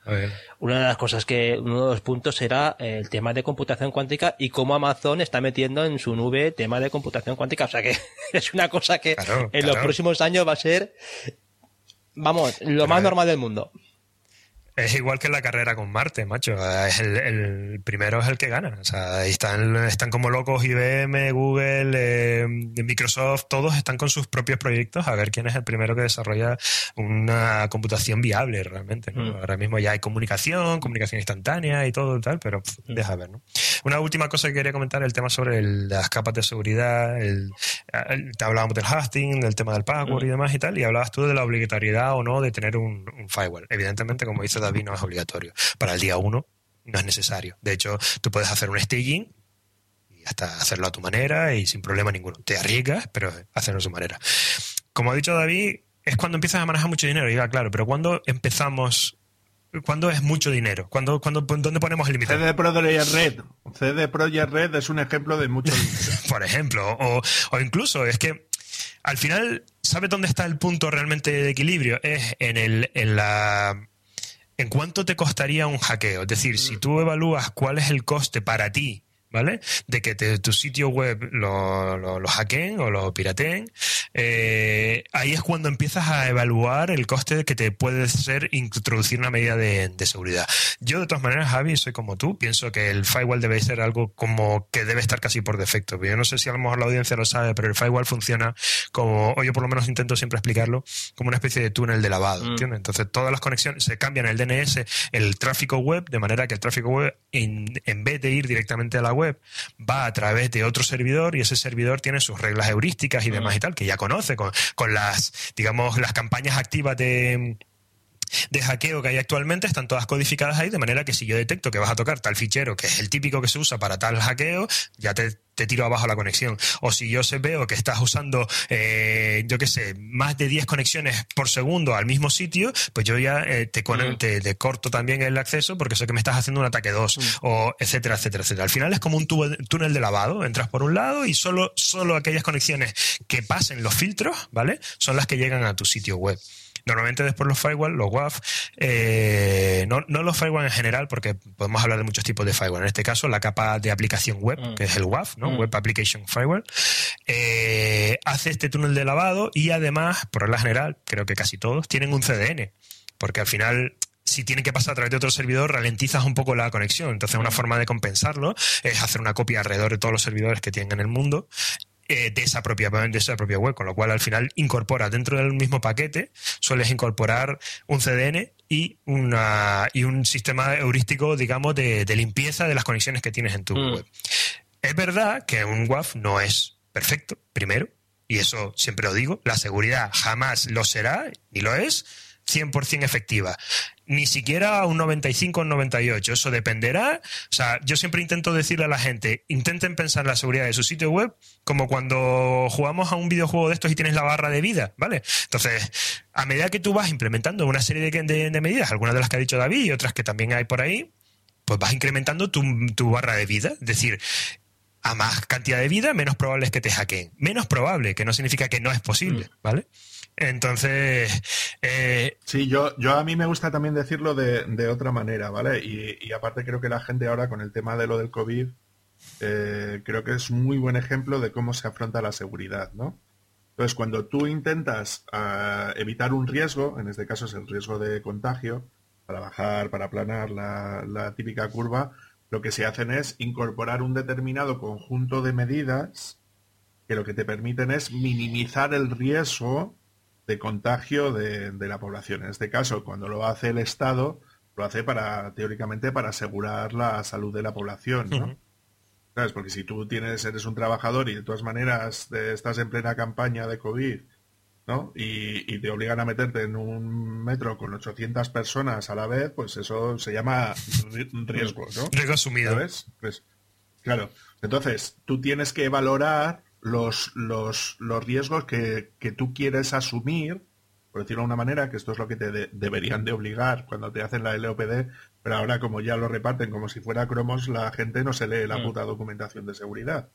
una de las cosas que, uno de los puntos era el tema de computación cuántica y cómo Amazon está metiendo en su nube tema de computación cuántica. O sea que es una cosa que Claro, en los próximos años va a ser, vamos, lo más normal del mundo. Es igual que en la carrera con Marte, macho. Es el, el primero es el que gana. O sea, ahí están, están como locos IBM, Google, eh, Microsoft, todos están con sus propios proyectos a ver quién es el primero que desarrolla una computación viable realmente. ¿no? Mm. Ahora mismo ya hay comunicación, comunicación instantánea y todo y tal, pero pff, deja ver, ¿no? Una última cosa que quería comentar, el tema sobre el- las capas de seguridad, el, te hablábamos del hosting, del tema del password y demás y tal, y hablabas tú de la obligatoriedad o no de tener un, un firewall. Evidentemente, como dice No es obligatorio. Para el día uno no es necesario. De hecho, tú puedes hacer un staging y hasta hacerlo a tu manera y sin problema ninguno. Te arriesgas, pero hacerlo a su manera. Como ha dicho David, es cuando empiezas a manejar mucho dinero. Y diga, claro, pero ¿cuándo empezamos? ¿Cuándo es mucho dinero? ¿Cuándo, cuándo, ¿Dónde ponemos el límite? CD Projekt Red. CD Projekt Red es un ejemplo de mucho dinero. por ejemplo. O, o incluso, es que al final, ¿sabes dónde está el punto realmente de equilibrio? Es en el, en la en cuánto te costaría un hackeo. Es decir, si tú evalúas cuál es el coste para ti ¿vale? De que tu sitio web lo, lo, hackeen o lo pirateen, eh, ahí es cuando empiezas a evaluar el coste que te puede ser introducir una medida de, seguridad. Yo, de todas maneras, Javi, soy como tú, pienso que el firewall debe ser algo como que debe estar casi por defecto. Yo no sé si a lo mejor la audiencia lo sabe, pero el firewall funciona como, o yo por lo menos intento siempre explicarlo, como una especie de túnel de lavado, mm. ¿entiendes? Entonces, todas las conexiones se cambian el DNS, el tráfico web, de manera que el tráfico web, en, en vez de ir directamente a la web, va a través de otro servidor y ese servidor tiene sus reglas heurísticas y demás y tal, que ya conoce con, con las, digamos, las campañas activas de de hackeo que hay actualmente están todas codificadas ahí, de manera que si yo detecto que vas a tocar tal fichero, que es el típico que se usa para tal hackeo, ya te, tiro abajo la conexión. O si yo veo que estás usando, eh, yo qué sé, más de 10 conexiones por segundo al mismo sitio, pues yo ya eh, te, te, corto también el acceso porque sé que me estás haciendo un ataque 2, o etcétera, etcétera, etcétera. Al final es como un túnel de lavado. Entras por un lado y solo, solo aquellas conexiones que pasen los filtros, ¿vale? Son las que llegan a tu sitio web. Normalmente después los firewall, los WAF, eh, no, los firewall en general, porque podemos hablar de muchos tipos de firewall. En este caso, la capa de aplicación web, mm. que es el WAF, ¿no? Mm. Web Application Firewall, eh, hace este túnel de lavado y además, por regla general, creo que casi todos, tienen un CDN. Porque al final si tienen que pasar a través de otro servidor, ralentizas un poco la conexión. Entonces, una mm. forma de compensarlo es hacer una copia alrededor de todos los servidores que tienen en el mundo eh, de, esa propia, de esa propia web, con lo cual al final incorpora dentro del mismo paquete, sueles incorporar un CDN y, una, y un sistema heurístico, digamos, de, limpieza de las conexiones que tienes en tu mm. web. Es verdad que un WAF no es perfecto, primero, y eso siempre lo digo, la seguridad jamás lo será, ni lo es, 100% efectiva. Ni siquiera un 95 o un 98. Eso dependerá. O sea, yo siempre intento decirle a la gente, intenten pensar la seguridad de su sitio web como cuando jugamos a un videojuego de estos y tienes la barra de vida, ¿vale? Entonces, a medida que tú vas implementando una serie de, medidas, algunas de las que ha dicho David y otras que también hay por ahí, pues vas incrementando tu, tu barra de vida. Es decir, a más cantidad de vida, menos probable es que te hackeen. Menos probable, que no significa que no es posible, mm. ¿vale? Entonces. Eh, sí, yo, yo a mí me gusta también decirlo de, otra manera, ¿vale? Y, aparte creo que la gente ahora con el tema de lo del COVID, eh, creo que es muy buen ejemplo de cómo se afronta la seguridad, ¿no? Entonces, cuando tú intentas ah, evitar un riesgo, en este caso es el riesgo de contagio, para bajar, para aplanar la, la típica curva, lo que se hacen es incorporar un determinado conjunto de medidas que lo que te permiten es minimizar el riesgo de contagio de, la población. En este caso, cuando lo hace el Estado, lo hace para, teóricamente, para asegurar la salud de la población, ¿no? ¿Sabes? Porque si tú tienes, eres un trabajador y de todas maneras estás en plena campaña de COVID, ¿no? Y, te obligan a meterte en un metro con 800 personas a la vez, pues eso se llama riesgo, ¿no? Riesgo asumido. ¿Sabes? Pues, claro. Entonces, tú tienes que valorar los, los, los riesgos que, que, tú quieres asumir, por decirlo de una manera, que esto es lo que te deberían de obligar cuando te hacen la LOPD, pero ahora como ya lo reparten como si fuera cromos, la gente no se lee la mm. puta documentación de seguridad.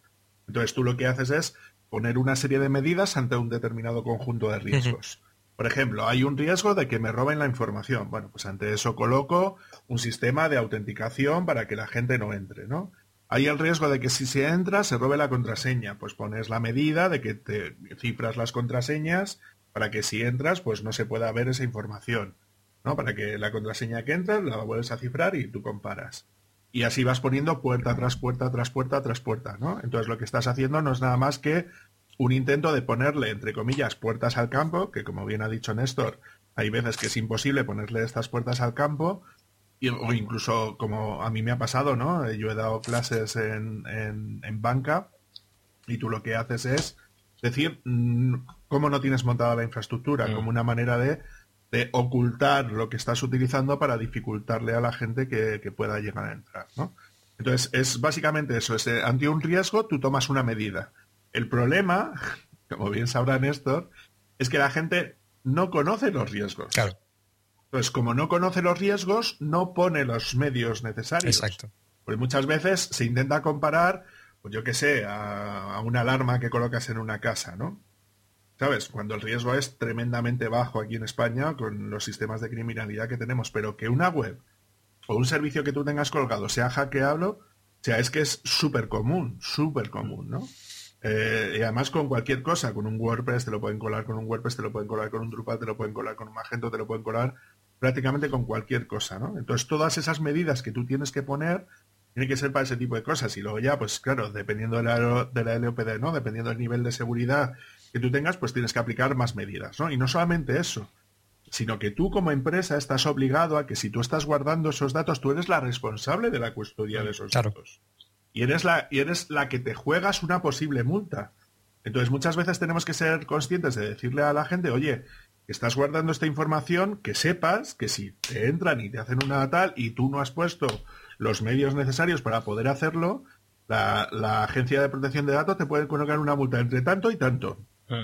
Entonces tú lo que haces es poner una serie de medidas ante un determinado conjunto de riesgos. Por ejemplo, hay un riesgo de que me roben la información. Bueno, pues ante eso coloco un sistema de autenticación para que la gente no entre, ¿no? Hay el riesgo de que si se entra se robe la contraseña, pues pones la medida de que te cifras las contraseñas para que si entras pues no se pueda ver esa información, ¿no? Para que la contraseña que entras la vuelves a cifrar y tú comparas. Y así vas poniendo puerta tras puerta tras puerta tras puerta, ¿no? Entonces lo que estás haciendo no es nada más que un intento de ponerle, entre comillas, puertas al campo, que como bien ha dicho Néstor, hay veces que es imposible ponerle estas puertas al campo, o incluso como a mí me ha pasado, ¿no? Yo he dado clases en, en, banca y tú lo que haces es decir mm, cómo no tienes montada la infraestructura, mm. como una manera de, de, ocultar lo que estás utilizando para dificultarle a la gente que, que pueda llegar a entrar, ¿no? Entonces, es básicamente eso, es, eh, ante un riesgo tú tomas una medida. El problema, como bien sabrá Néstor, es que la gente no conoce los riesgos. Claro. Pues como no conoce los riesgos, no pone los medios necesarios. Exacto. Porque muchas veces se intenta comparar, pues yo qué sé, a, una alarma que colocas en una casa, ¿no? ¿Sabes? Cuando el riesgo es tremendamente bajo aquí en España con los sistemas de criminalidad que tenemos, pero que una web o un servicio que tú tengas colgado sea hackeable, sea, es que es súper común, súper común, ¿no? Eh, y además con cualquier cosa, con un WordPress te lo pueden colar, con un WordPress te lo pueden colar, con un Drupal te lo pueden colar, con un Magento te lo pueden colar, prácticamente con cualquier cosa, ¿no? Entonces todas esas medidas que tú tienes que poner tienen que ser para ese tipo de cosas. Y luego ya, pues claro, dependiendo de la, de la LOPD, ¿no? Dependiendo del nivel de seguridad que tú tengas, pues tienes que aplicar más medidas, ¿no? Y no solamente eso, sino que tú como empresa estás obligado a que si tú estás guardando esos datos, tú eres la responsable de la custodia de esos datos. Y eres, la, y eres la que te juegas una posible multa. Entonces muchas veces tenemos que ser conscientes de decirle a la gente, oye, estás guardando esta información, que sepas que si te entran y te hacen una tal y tú no has puesto los medios necesarios para poder hacerlo, la, la agencia de protección de datos te puede colocar una multa entre tanto y tanto. Mm.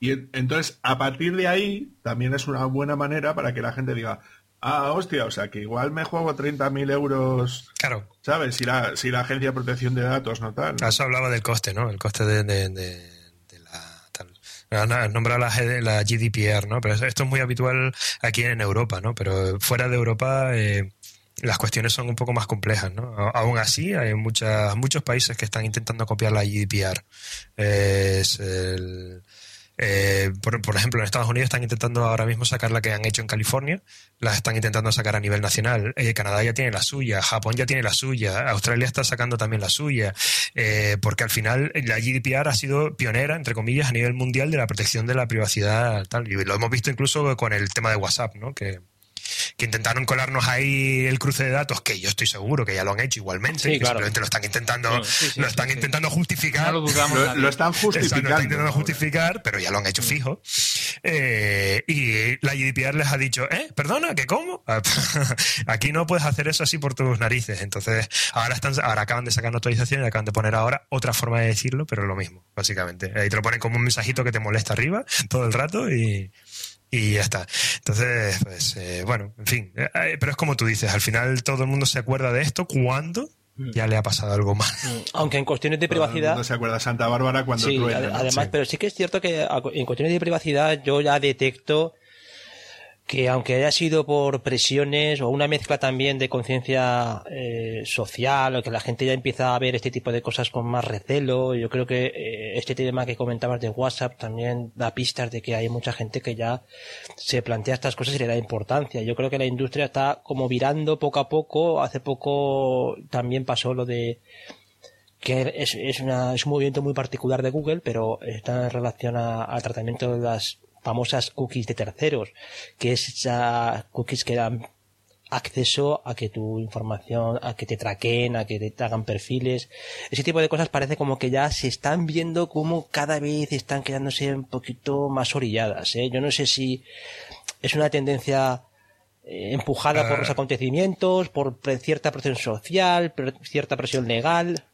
Y entonces, a partir de ahí, también es una buena manera para que la gente diga, ah, hostia, o sea, que igual me juego 30.000 euros. Claro. ¿Sabes? Si la, si la agencia de protección de datos no tal. Eso hablaba del coste, ¿no? El coste de, de, la... Tal. nombrado la, la, GDPR, ¿no? Pero esto es muy habitual aquí en Europa, ¿no? Pero fuera de Europa... Eh, las cuestiones son un poco más complejas, ¿no? Aún así, hay muchas, muchos países que están intentando copiar la GDPR. Es el, eh, por, ejemplo, en Estados Unidos están intentando ahora mismo sacar la que han hecho en California, las están intentando sacar a nivel nacional. Eh, Canadá ya tiene la suya, Japón ya tiene la suya, Australia está sacando también la suya, eh, porque al final la GDPR ha sido pionera, entre comillas, a nivel mundial de la protección de la privacidad. Tal. Y lo hemos visto incluso con el tema de WhatsApp, ¿no? que que intentaron colarnos ahí el cruce de datos, que yo estoy seguro que ya lo han hecho igualmente, simplemente lo están intentando, lo están intentando justificar. lo, están justificando. están intentando justificar, pero ya lo han hecho fijo. Eh, y la GDPR les ha dicho, ¿eh? Perdona, ¿que cómo? Aquí no puedes hacer eso así por tus narices. Entonces, ahora están, ahora acaban de sacar una actualización y acaban de poner ahora otra forma de decirlo, pero lo mismo, básicamente. Ahí te lo ponen como un mensajito que te molesta arriba todo el rato y, y ya está. Entonces, pues, eh, bueno, en fin. Eh, eh, pero es como tú dices, al final todo el mundo se acuerda de esto cuando mm. ya le ha pasado algo mal. Mm. Aunque en cuestiones de privacidad. No se acuerda Santa Bárbara cuando sí, Además, pero sí que es cierto que en cuestiones de privacidad yo ya detecto que aunque haya sido por presiones o una mezcla también de conciencia eh, social o que la gente ya empieza a ver este tipo de cosas con más recelo, yo creo que eh, este tema que comentabas de WhatsApp también da pistas de que hay mucha gente que ya se plantea estas cosas y le da importancia. Yo creo que la industria está como virando poco a poco. Hace poco también pasó lo de que es, es, una, es un movimiento muy particular de Google, pero está en relación al tratamiento de las famosas cookies de terceros, que es esas cookies que dan acceso a que tu información, a que te traqueen, a que te hagan perfiles. Ese tipo de cosas parece como que ya se están viendo como cada vez están quedándose un poquito más orilladas. ¿eh? Yo no sé si es una tendencia eh, empujada por los ah. acontecimientos, por cierta presión social, cierta presión legal.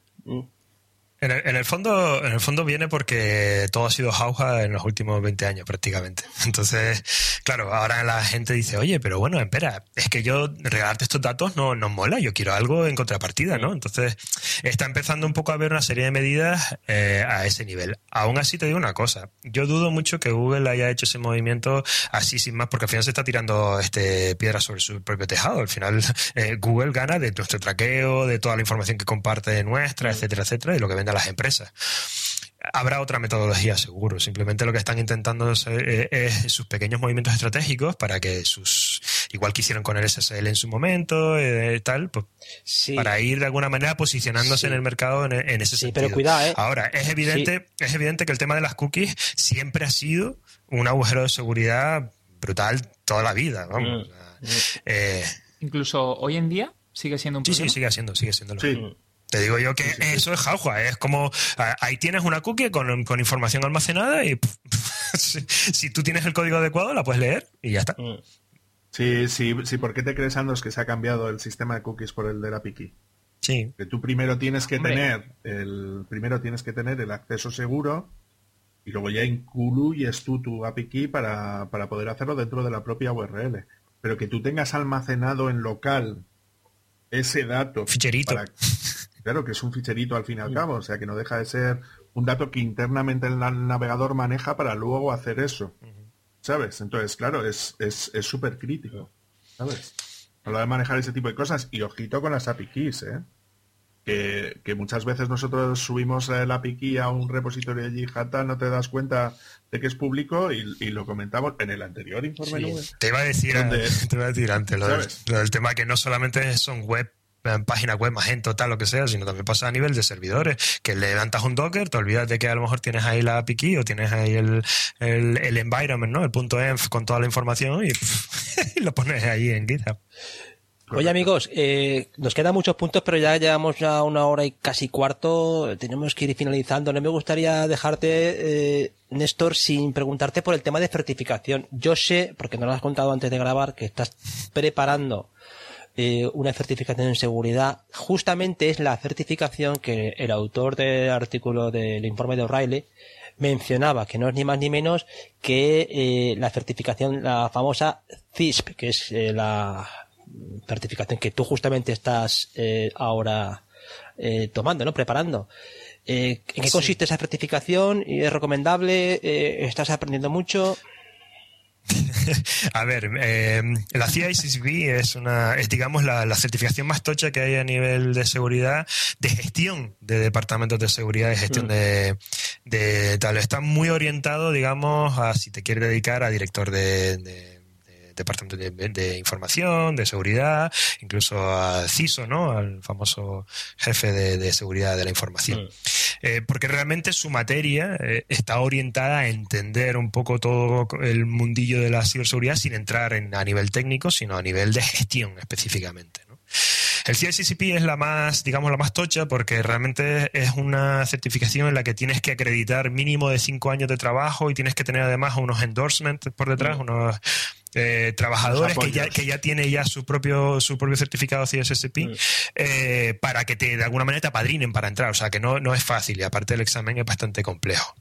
En el, en el, fondo, en el fondo viene porque todo ha sido jauja en los últimos 20 años prácticamente. Entonces, claro, ahora la gente dice, oye, pero bueno, espera, es que yo regalarte estos datos no nos mola, yo quiero algo en contrapartida, ¿no? Entonces, está empezando un poco a haber una serie de medidas eh, a ese nivel. Aún así te digo una cosa, yo dudo mucho que Google haya hecho ese movimiento así sin más, porque al final se está tirando este piedra sobre su propio tejado. Al final, eh, Google gana de nuestro traqueo, de toda la información que comparte nuestra, etcétera, etcétera, y lo que vende a las empresas. Habrá otra metodología, seguro. Simplemente lo que están intentando es, eh, sus pequeños movimientos estratégicos para que sus, igual que hicieron con el SSL en su momento, eh, tal, pues, para ir de alguna manera posicionándose en el mercado en, ese sí, Pero cuidado, ¿eh? Ahora, es evidente, es evidente que el tema de las cookies siempre ha sido un agujero de seguridad brutal toda la vida. Vamos. Mm. Eh, Incluso hoy en día sigue siendo un problema. Sí, sí, sigue siendo, sigue siendo. Sí. Te digo yo que eso es jauja, es como ahí tienes una cookie con, con información almacenada y si, tú tienes el código adecuado la puedes leer y ya está. Mm. Sí, sí, sí, ¿por qué te crees, Andros, que se ha cambiado el sistema de cookies por el de la Piki? Sí. Que tú primero tienes que tener el primero tienes que tener el acceso seguro y luego ya incluyes tú tu API key para, para poder hacerlo dentro de la propia URL. Pero que tú tengas almacenado en local ese dato. Ficherito. Claro, que es un ficherito al fin y al cabo, o sea que no deja de ser un dato que internamente el navegador maneja para luego hacer eso. ¿Sabes? Entonces, claro, es súper es, crítico. ¿Sabes? A la de manejar ese tipo de cosas. Y ojito con las API keys, ¿eh? que, muchas veces nosotros subimos la API a un repositorio de GitHub, no te das cuenta de que es público y, lo comentamos en el anterior informe nube. Te iba a decir, te iba a decir antes lo, del, tema que no solamente son web página web, Magento, tal, lo que sea, sino también pasa a nivel de servidores, que levantas un Docker, te olvidas de que a lo mejor tienes ahí la API o tienes ahí el, el, environment, ¿no? El punto env con toda la información y, y lo pones ahí en GitHub. Oye amigos, eh, nos quedan muchos puntos, pero ya llevamos ya una hora y casi cuarto. Tenemos que ir finalizando. No me gustaría dejarte, eh, Néstor, sin preguntarte por el tema de certificación. Yo sé, porque nos lo has contado antes de grabar, que estás preparando eh, una certificación en seguridad. Justamente es la certificación que el autor del artículo del informe de O'Reilly mencionaba, que no es ni más ni menos que eh, la certificación, la famosa CISP, que es eh, la certificación que tú justamente estás eh, ahora eh, tomando, ¿no? Preparando. Eh, ¿En qué consiste esa certificación? ¿Es recomendable? ¿Estás aprendiendo mucho? a ver, la CICCP es una, es digamos la, certificación más tocha que hay a nivel de seguridad, de gestión de departamentos de seguridad, de gestión mm. de, de, tal. Está muy orientado, digamos, a si te quieres dedicar a director de departamento de, información, de seguridad, incluso al CISO, ¿no? Al famoso jefe de, seguridad de la información. Mm. Eh, porque realmente su materia eh, está orientada a entender un poco todo el mundillo de la ciberseguridad sin entrar en, a nivel técnico, sino a nivel de gestión específicamente. El CICCP es la más, digamos, la más tocha porque realmente es una certificación en la que tienes que acreditar mínimo de cinco años de trabajo y tienes que tener además unos endorsements por detrás, mm. unos eh, trabajadores que ya, que ya tiene ya su propio su propio certificado CSSP eh, para que te de alguna manera te apadrinen para entrar. O sea que no, no es fácil y aparte el examen es bastante complejo.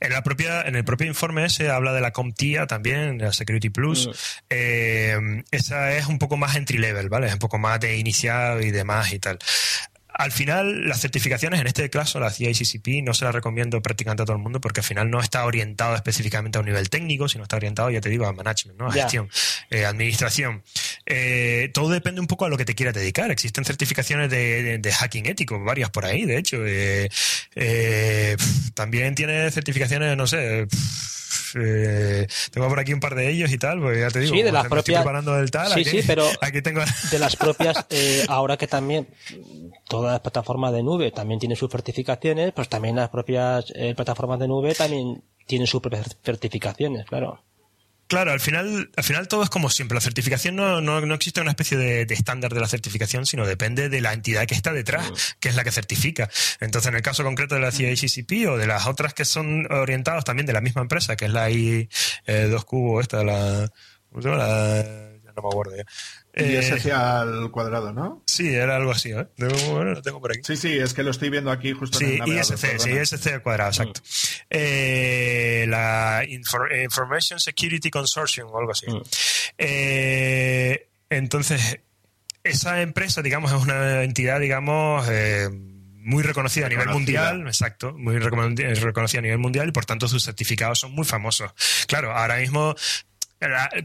En, la propia, en el propio informe ese habla de la CompTIA también, de la Security Plus. Mm. Eh, esa es un poco más entry level, ¿vale? Es un poco más de iniciado y demás y tal. Al final, las certificaciones, en este caso la CICCP, no se las recomiendo prácticamente a todo el mundo porque al final no está orientado específicamente a un nivel técnico, sino está orientado, ya te digo, a management, ¿no? a gestión, eh, administración. Eh, todo depende un poco a lo que te quieras dedicar. Existen certificaciones de, hacking ético, varias por ahí, de hecho. Eh, también tiene certificaciones, no sé eh, tengo por aquí un par de ellos y tal, pues ya te digo, sí, de las propias, del tal, sí, sí, pero aquí tengo... de las propias, eh, ahora que también todas las plataformas de nube también tienen sus certificaciones, pues también las propias eh, plataformas de nube también tienen sus propias certificaciones, claro. Claro, al final, al final todo es como siempre. La certificación no, no, no existe una especie de, estándar de la certificación, sino depende de la entidad que está detrás, que es la que certifica. Entonces, en el caso concreto de la CICCP o de las otras que son orientadas también de la misma empresa, que es la I2 eh, esta, la, la, no me acuerdo ya. Y es hacia al cuadrado, ¿no? Sí, era algo así, ¿eh? lo tengo por aquí. Sí, sí, es que lo estoy viendo aquí justo sí, en el ISC, sí, ISC al cuadrado, exacto. Mm. Eh, la Information Security Consortium o algo así. Mm. Eh, entonces, esa empresa, digamos, es una entidad, digamos, eh, muy reconocida a nivel mundial, exacto, muy reconocida a nivel mundial y por tanto sus certificados son muy famosos. Claro, ahora mismo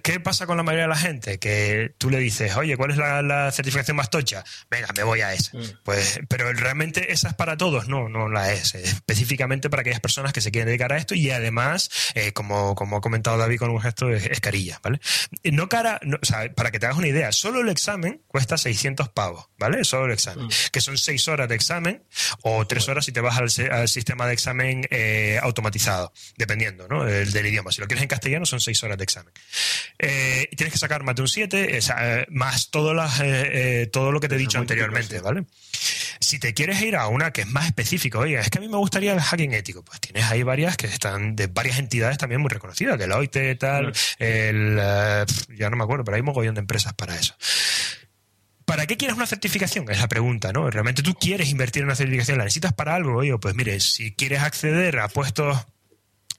¿Qué pasa con la mayoría de la gente? Que tú le dices, oye, ¿cuál es la, certificación más tocha? Venga, me voy a esa. Mm. Pues, pero realmente esa es para todos, no, no la es. Específicamente para aquellas personas que se quieren dedicar a esto y además, eh, como, como ha comentado David con un gesto, es, carilla, ¿vale? No cara, o sea, para que te hagas una idea, solo el examen cuesta 600 pavos, ¿vale? Solo el examen. Mm. Que son 6 horas de examen o 3 horas si te vas al, sistema de examen eh, automatizado, dependiendo, ¿no? Del, del idioma. Si lo quieres en castellano son 6 horas de examen. Eh, tienes que sacar más de un 7, eh, más todo, eh, todo lo que te he dicho anteriormente, ¿vale? Si te quieres ir a una que es más específica, oye, es que a mí me gustaría el hacking ético, pues tienes ahí varias que están de varias entidades también muy reconocidas, de la OIT, tal, el, ya no me acuerdo, pero hay un mogollón de empresas para eso. ¿Para qué quieres una certificación? Es la pregunta, ¿no? ¿Realmente tú quieres invertir en una certificación? ¿La necesitas para algo? Oye, pues mire, si quieres acceder a puestos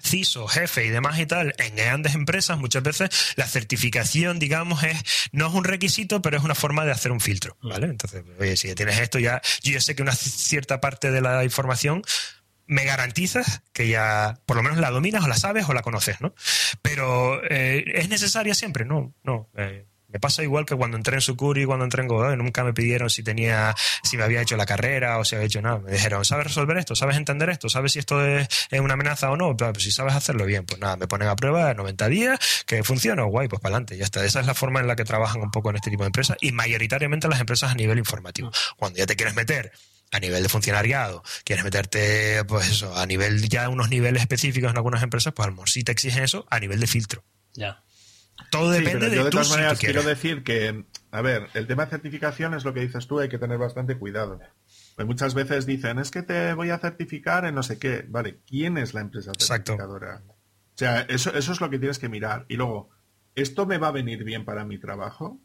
CISO, jefe y demás y tal, en grandes empresas muchas veces la certificación, digamos, es no es un requisito, pero es una forma de hacer un filtro, ¿vale? Entonces, oye, si tienes esto ya, yo ya sé que una cierta parte de la información me garantizas que ya por lo menos la dominas o la sabes o la conoces, ¿no? Pero eh, ¿es necesaria siempre? No, no. Eh, pasa igual que cuando entré en Sucuri, cuando entré en Godot, nunca me pidieron si tenía, si me había hecho la carrera o si había hecho nada. Me dijeron, ¿sabes resolver esto? ¿Sabes entender esto? ¿Sabes si esto es, una amenaza o no? Pues si sabes hacerlo bien, pues nada, me ponen a prueba 90 días, que funciona, guay, pues para adelante, ya está. Esa es la forma en la que trabajan un poco en este tipo de empresas y mayoritariamente las empresas a nivel informativo. Cuando ya te quieres meter a nivel de funcionariado, quieres meterte, pues eso, a nivel ya unos niveles específicos en algunas empresas, pues a lo sí te exigen eso a nivel de filtro. Ya. Todo depende de, yo de todas maneras quiero decir que, a ver, el tema de certificación es lo que dices tú, hay que tener bastante cuidado. Pues muchas veces dicen, es que te voy a certificar en no sé qué. Vale, ¿quién es la empresa certificadora? O sea, eso, eso es lo que tienes que mirar. Y luego, ¿esto me va a venir bien para mi trabajo?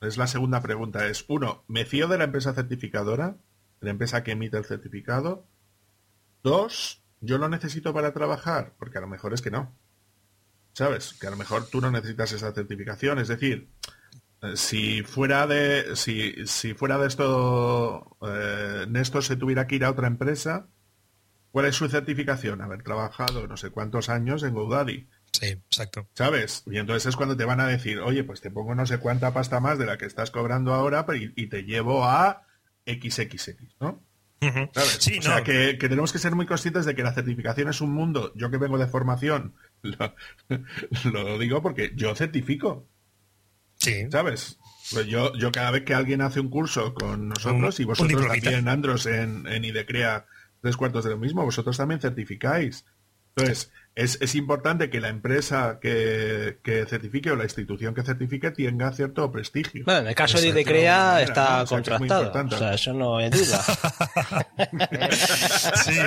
Es la segunda pregunta. Es, uno, ¿me fío de la empresa certificadora? la empresa que emite el certificado. Dos, yo lo necesito para trabajar, porque a lo mejor es que no. ¿Sabes? Que a lo mejor tú no necesitas esa certificación. Es decir, eh, si fuera de si, si fuera de esto eh, Néstor se tuviera que ir a otra empresa, ¿cuál es su certificación? Haber trabajado no sé cuántos años en GoDaddy. Sí, exacto. ¿Sabes? Y entonces es cuando te van a decir, oye, pues te pongo no sé cuánta pasta más de la que estás cobrando ahora y te llevo a XXX, ¿no? Sí, o sea, que, tenemos que ser muy conscientes de que la certificación es un mundo. Yo que vengo de formación, lo, digo porque yo certifico. Sí. ¿Sabes? Pues yo, yo cada vez que alguien hace un curso con nosotros y vosotros también, Andros, en, en IDECREA, tres cuartos de lo mismo, vosotros también certificáis. Entonces, es, importante que la empresa que, certifique o la institución que certifique tenga cierto prestigio. Bueno, en el caso de IDECREA está contratado. O sea, eso no es duda. sí,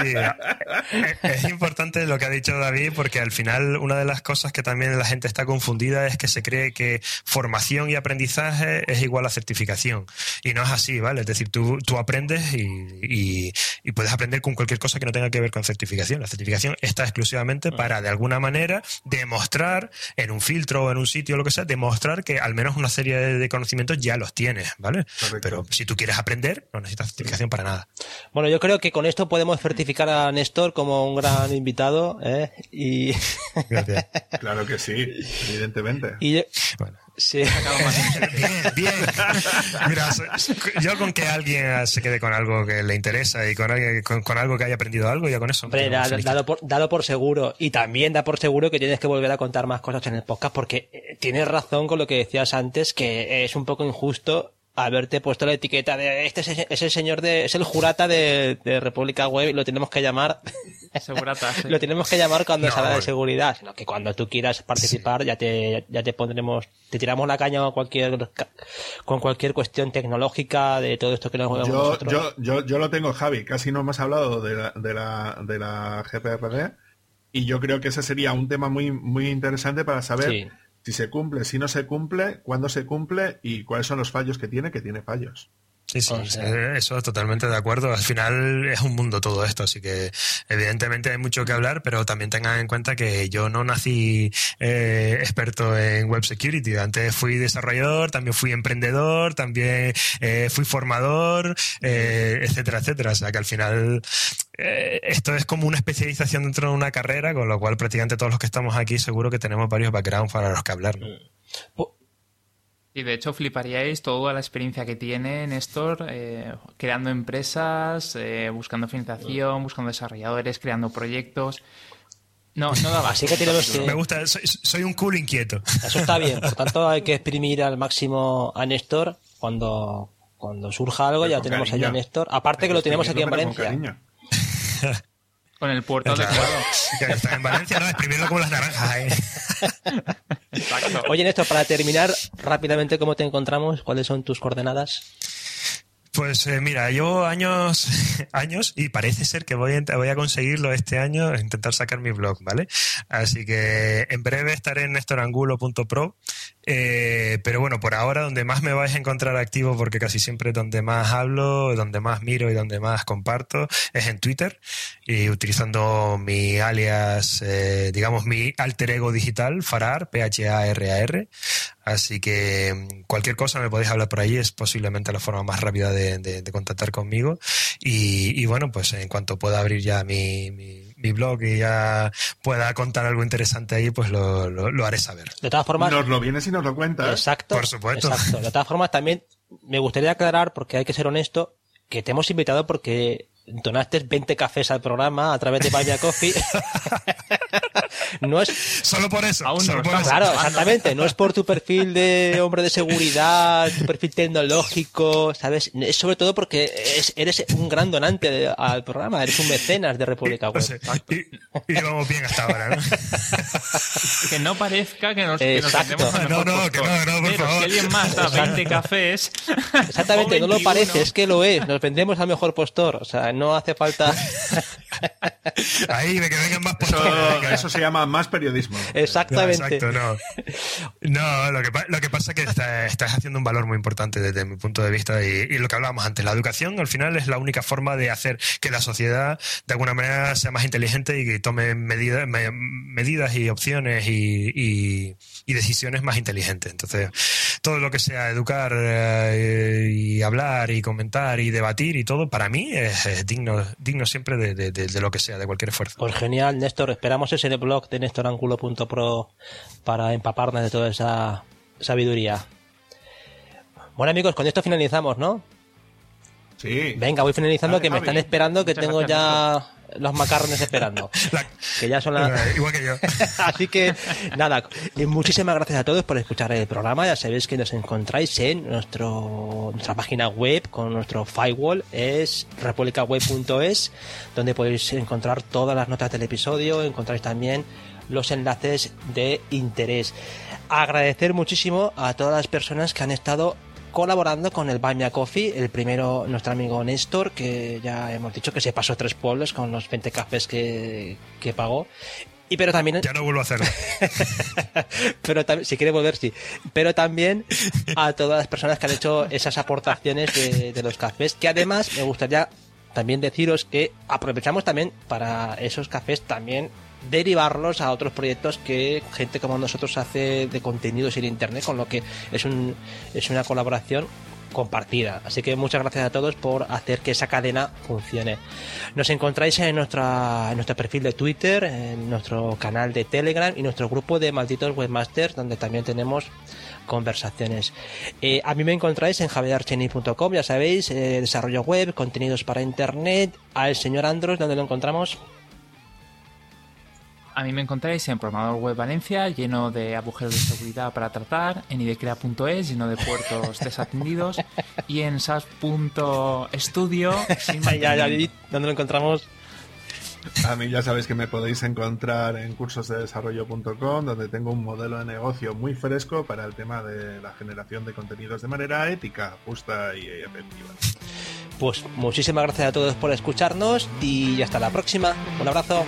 es importante lo que ha dicho David porque al final una de las cosas que también la gente está confundida es que se cree que formación y aprendizaje es igual a certificación. Y no es así, ¿vale? Es decir, tú, tú aprendes y, y puedes aprender con cualquier cosa que no tenga que ver con certificación. La certificación está exclusivamente para, de alguna manera, demostrar en un filtro o en un sitio o lo que sea, demostrar que al menos una serie de conocimientos ya los tienes, ¿vale? Pero si tú quieres aprender, no necesitas certificación para nada. Bueno, yo creo que con esto podemos certificar a Néstor como un gran invitado, ¿eh? Y... claro que sí, evidentemente. Y bueno. Sí. bien, bien. Mira, yo con que alguien se quede con algo que le interesa y con, con, algo que haya aprendido algo, ya con eso. Hombre, dado, por, dado por seguro. Y también da por seguro que tienes que volver a contar más cosas en el podcast porque eh, tienes razón con lo que decías antes, que es un poco injusto haberte puesto la etiqueta de este es, el señor de es el jurata de, República Web y lo tenemos que llamar. Lo tenemos que llamar cuando se habla de seguridad sino que cuando tú quieras participar ya te ya te pondremos te tiramos la caña con cualquier con cualquier cuestión tecnológica de todo esto que nos yo, nosotros. yo yo yo lo tengo Javi. Casi no hemos hablado de la de la de la GPRD y yo creo que ese sería un tema muy muy interesante para saber si se cumple, si no se cumple, cuándo se cumple y cuáles son los fallos que tiene, que tiene fallos. Sí, sí, eso totalmente de acuerdo. Al final es un mundo todo esto, así que evidentemente hay mucho que hablar, pero también tengan en cuenta que yo no nací eh, experto en web security. Antes fui desarrollador, también fui emprendedor, también eh, fui formador, eh, etcétera, etcétera. O sea que al final esto es como una especialización dentro de una carrera, con lo cual prácticamente todos los que estamos aquí seguro que tenemos varios backgrounds para los que hablar. Mm. Y de hecho fliparíais toda la experiencia que tiene Néstor eh, creando empresas, eh, buscando financiación, buscando desarrolladores, creando proyectos. No, no daba. Así que tenemos que... Me gusta, soy, un cool inquieto. Eso está bien. Por tanto, hay que exprimir al máximo a Néstor cuando, cuando surja algo. ya tenemos allá a Néstor. Aparte que lo tenemos aquí en Valencia. Con el puerto de Está en Valencia, no, exprimirlo como las naranjas. ¿eh? Oye, Néstor, para terminar rápidamente, ¿cómo te encontramos? ¿Cuáles son tus coordenadas? Pues eh, mira, llevo años, años y parece ser que voy a, voy a conseguirlo este año, intentar sacar mi blog, ¿vale? Así que en breve estaré en nestorangulo.pro, eh, pero bueno, por ahora donde más me vais a encontrar activo, porque casi siempre donde más hablo, donde más miro y donde más comparto, es en Twitter y utilizando mi alias, eh, digamos mi alter ego digital, Farar, P-H-A-R-A-R. Así que mm, cualquier cosa me podéis hablar por ahí, es posiblemente la forma más rápida de, contactar conmigo. Y, bueno, pues en cuanto pueda abrir ya mi, mi blog y ya pueda contar algo interesante ahí, pues lo, lo, haré saber. De todas formas... Nos lo vienes y nos lo cuentas. Exacto. Por supuesto. Exacto. De todas formas, también me gustaría aclarar, porque hay que ser honesto, que te hemos invitado porque donaste 20 cafés al programa a través de Buy Coffee. no es solo por eso. Aún no claro, exactamente. No es por tu perfil de hombre de seguridad, tu perfil tecnológico, ¿sabes? Es sobre todo porque eres un gran donante al programa, eres un mecenas de República Web. y, vamos bien hasta ahora, ¿no? que no parezca que nos, que nos No, no, que no, no, por Pero favor. si alguien más da 20 cafés. Exactamente, no lo parece, es que lo es. Nos vendemos al mejor postor. O sea, no hace falta. Ahí, de que vengan más eso, eso se llama más periodismo. Exactamente. No, exacto, no. No, lo que, lo que pasa es que estás haciendo un valor muy importante desde mi punto de vista y, lo que hablábamos antes. La educación al final es la única forma de hacer que la sociedad de alguna manera sea más inteligente y que tome medidas, medidas y opciones y, decisiones más inteligentes. Entonces, todo lo que sea educar eh, y hablar y comentar y debatir y todo, para mí es, digno, digno siempre de, de, lo que sea, de cualquier esfuerzo. Pues genial, Néstor. Esperamos ese blog de nestorangulo.pro para empaparnos de toda esa sabiduría. Bueno, amigos, con esto finalizamos, ¿no? Sí. Venga, voy finalizando, que me están esperando, que tengo ya los macarrones esperando. Que ya son las... Igual que yo. Así que, nada, muchísimas gracias a todos por escuchar el programa. Ya sabéis que nos encontráis en nuestro, nuestra página web con nuestro firewall, es republicaweb.es, donde podéis encontrar todas las notas del episodio, encontráis también los enlaces de interés. Agradecer muchísimo a todas las personas que han estado colaborando con el Buy Coffee, el primero nuestro amigo Néstor, que ya hemos dicho que se pasó tres pueblos con los 20 cafés que, que pagó. Y pero también... Ya no vuelvo a hacerlo. pero también, si quiere volver, sí. Pero también a todas las personas que han hecho esas aportaciones de, de los cafés, que además me gustaría también deciros que aprovechamos también para esos cafés también derivarlos a otros proyectos que gente como nosotros hace de contenidos en internet, con lo que es, un, es una colaboración compartida. Así que muchas gracias a todos por hacer que esa cadena funcione. Nos encontráis en, nuestra, en nuestro perfil de Twitter, en nuestro canal de Telegram y nuestro grupo de malditos webmasters, donde también tenemos conversaciones. Eh, a mí me encontráis en javierarcheni.com, ya sabéis, eh, desarrollo web, contenidos para internet, al señor Andros, donde lo encontramos. A mí me encontráis en Programador Web Valencia, lleno de agujeros de seguridad para tratar, en idecrea.es, lleno de puertos desatendidos, y en sas.studio. ya, ya, ¿dónde lo encontramos? A mí ya sabéis que me podéis encontrar en cursosdedesarrollo.com, donde tengo un modelo de negocio muy fresco para el tema de la generación de contenidos de manera ética, justa y efectiva. Pues muchísimas gracias a todos por escucharnos y hasta la próxima. Un abrazo.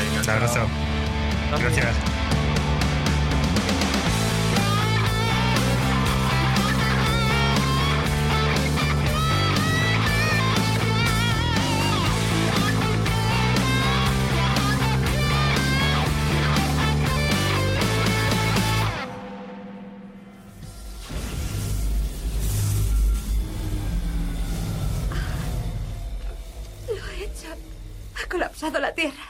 Un abrazo. Gracias. Lo he hecho. Ha colapsado la Tierra.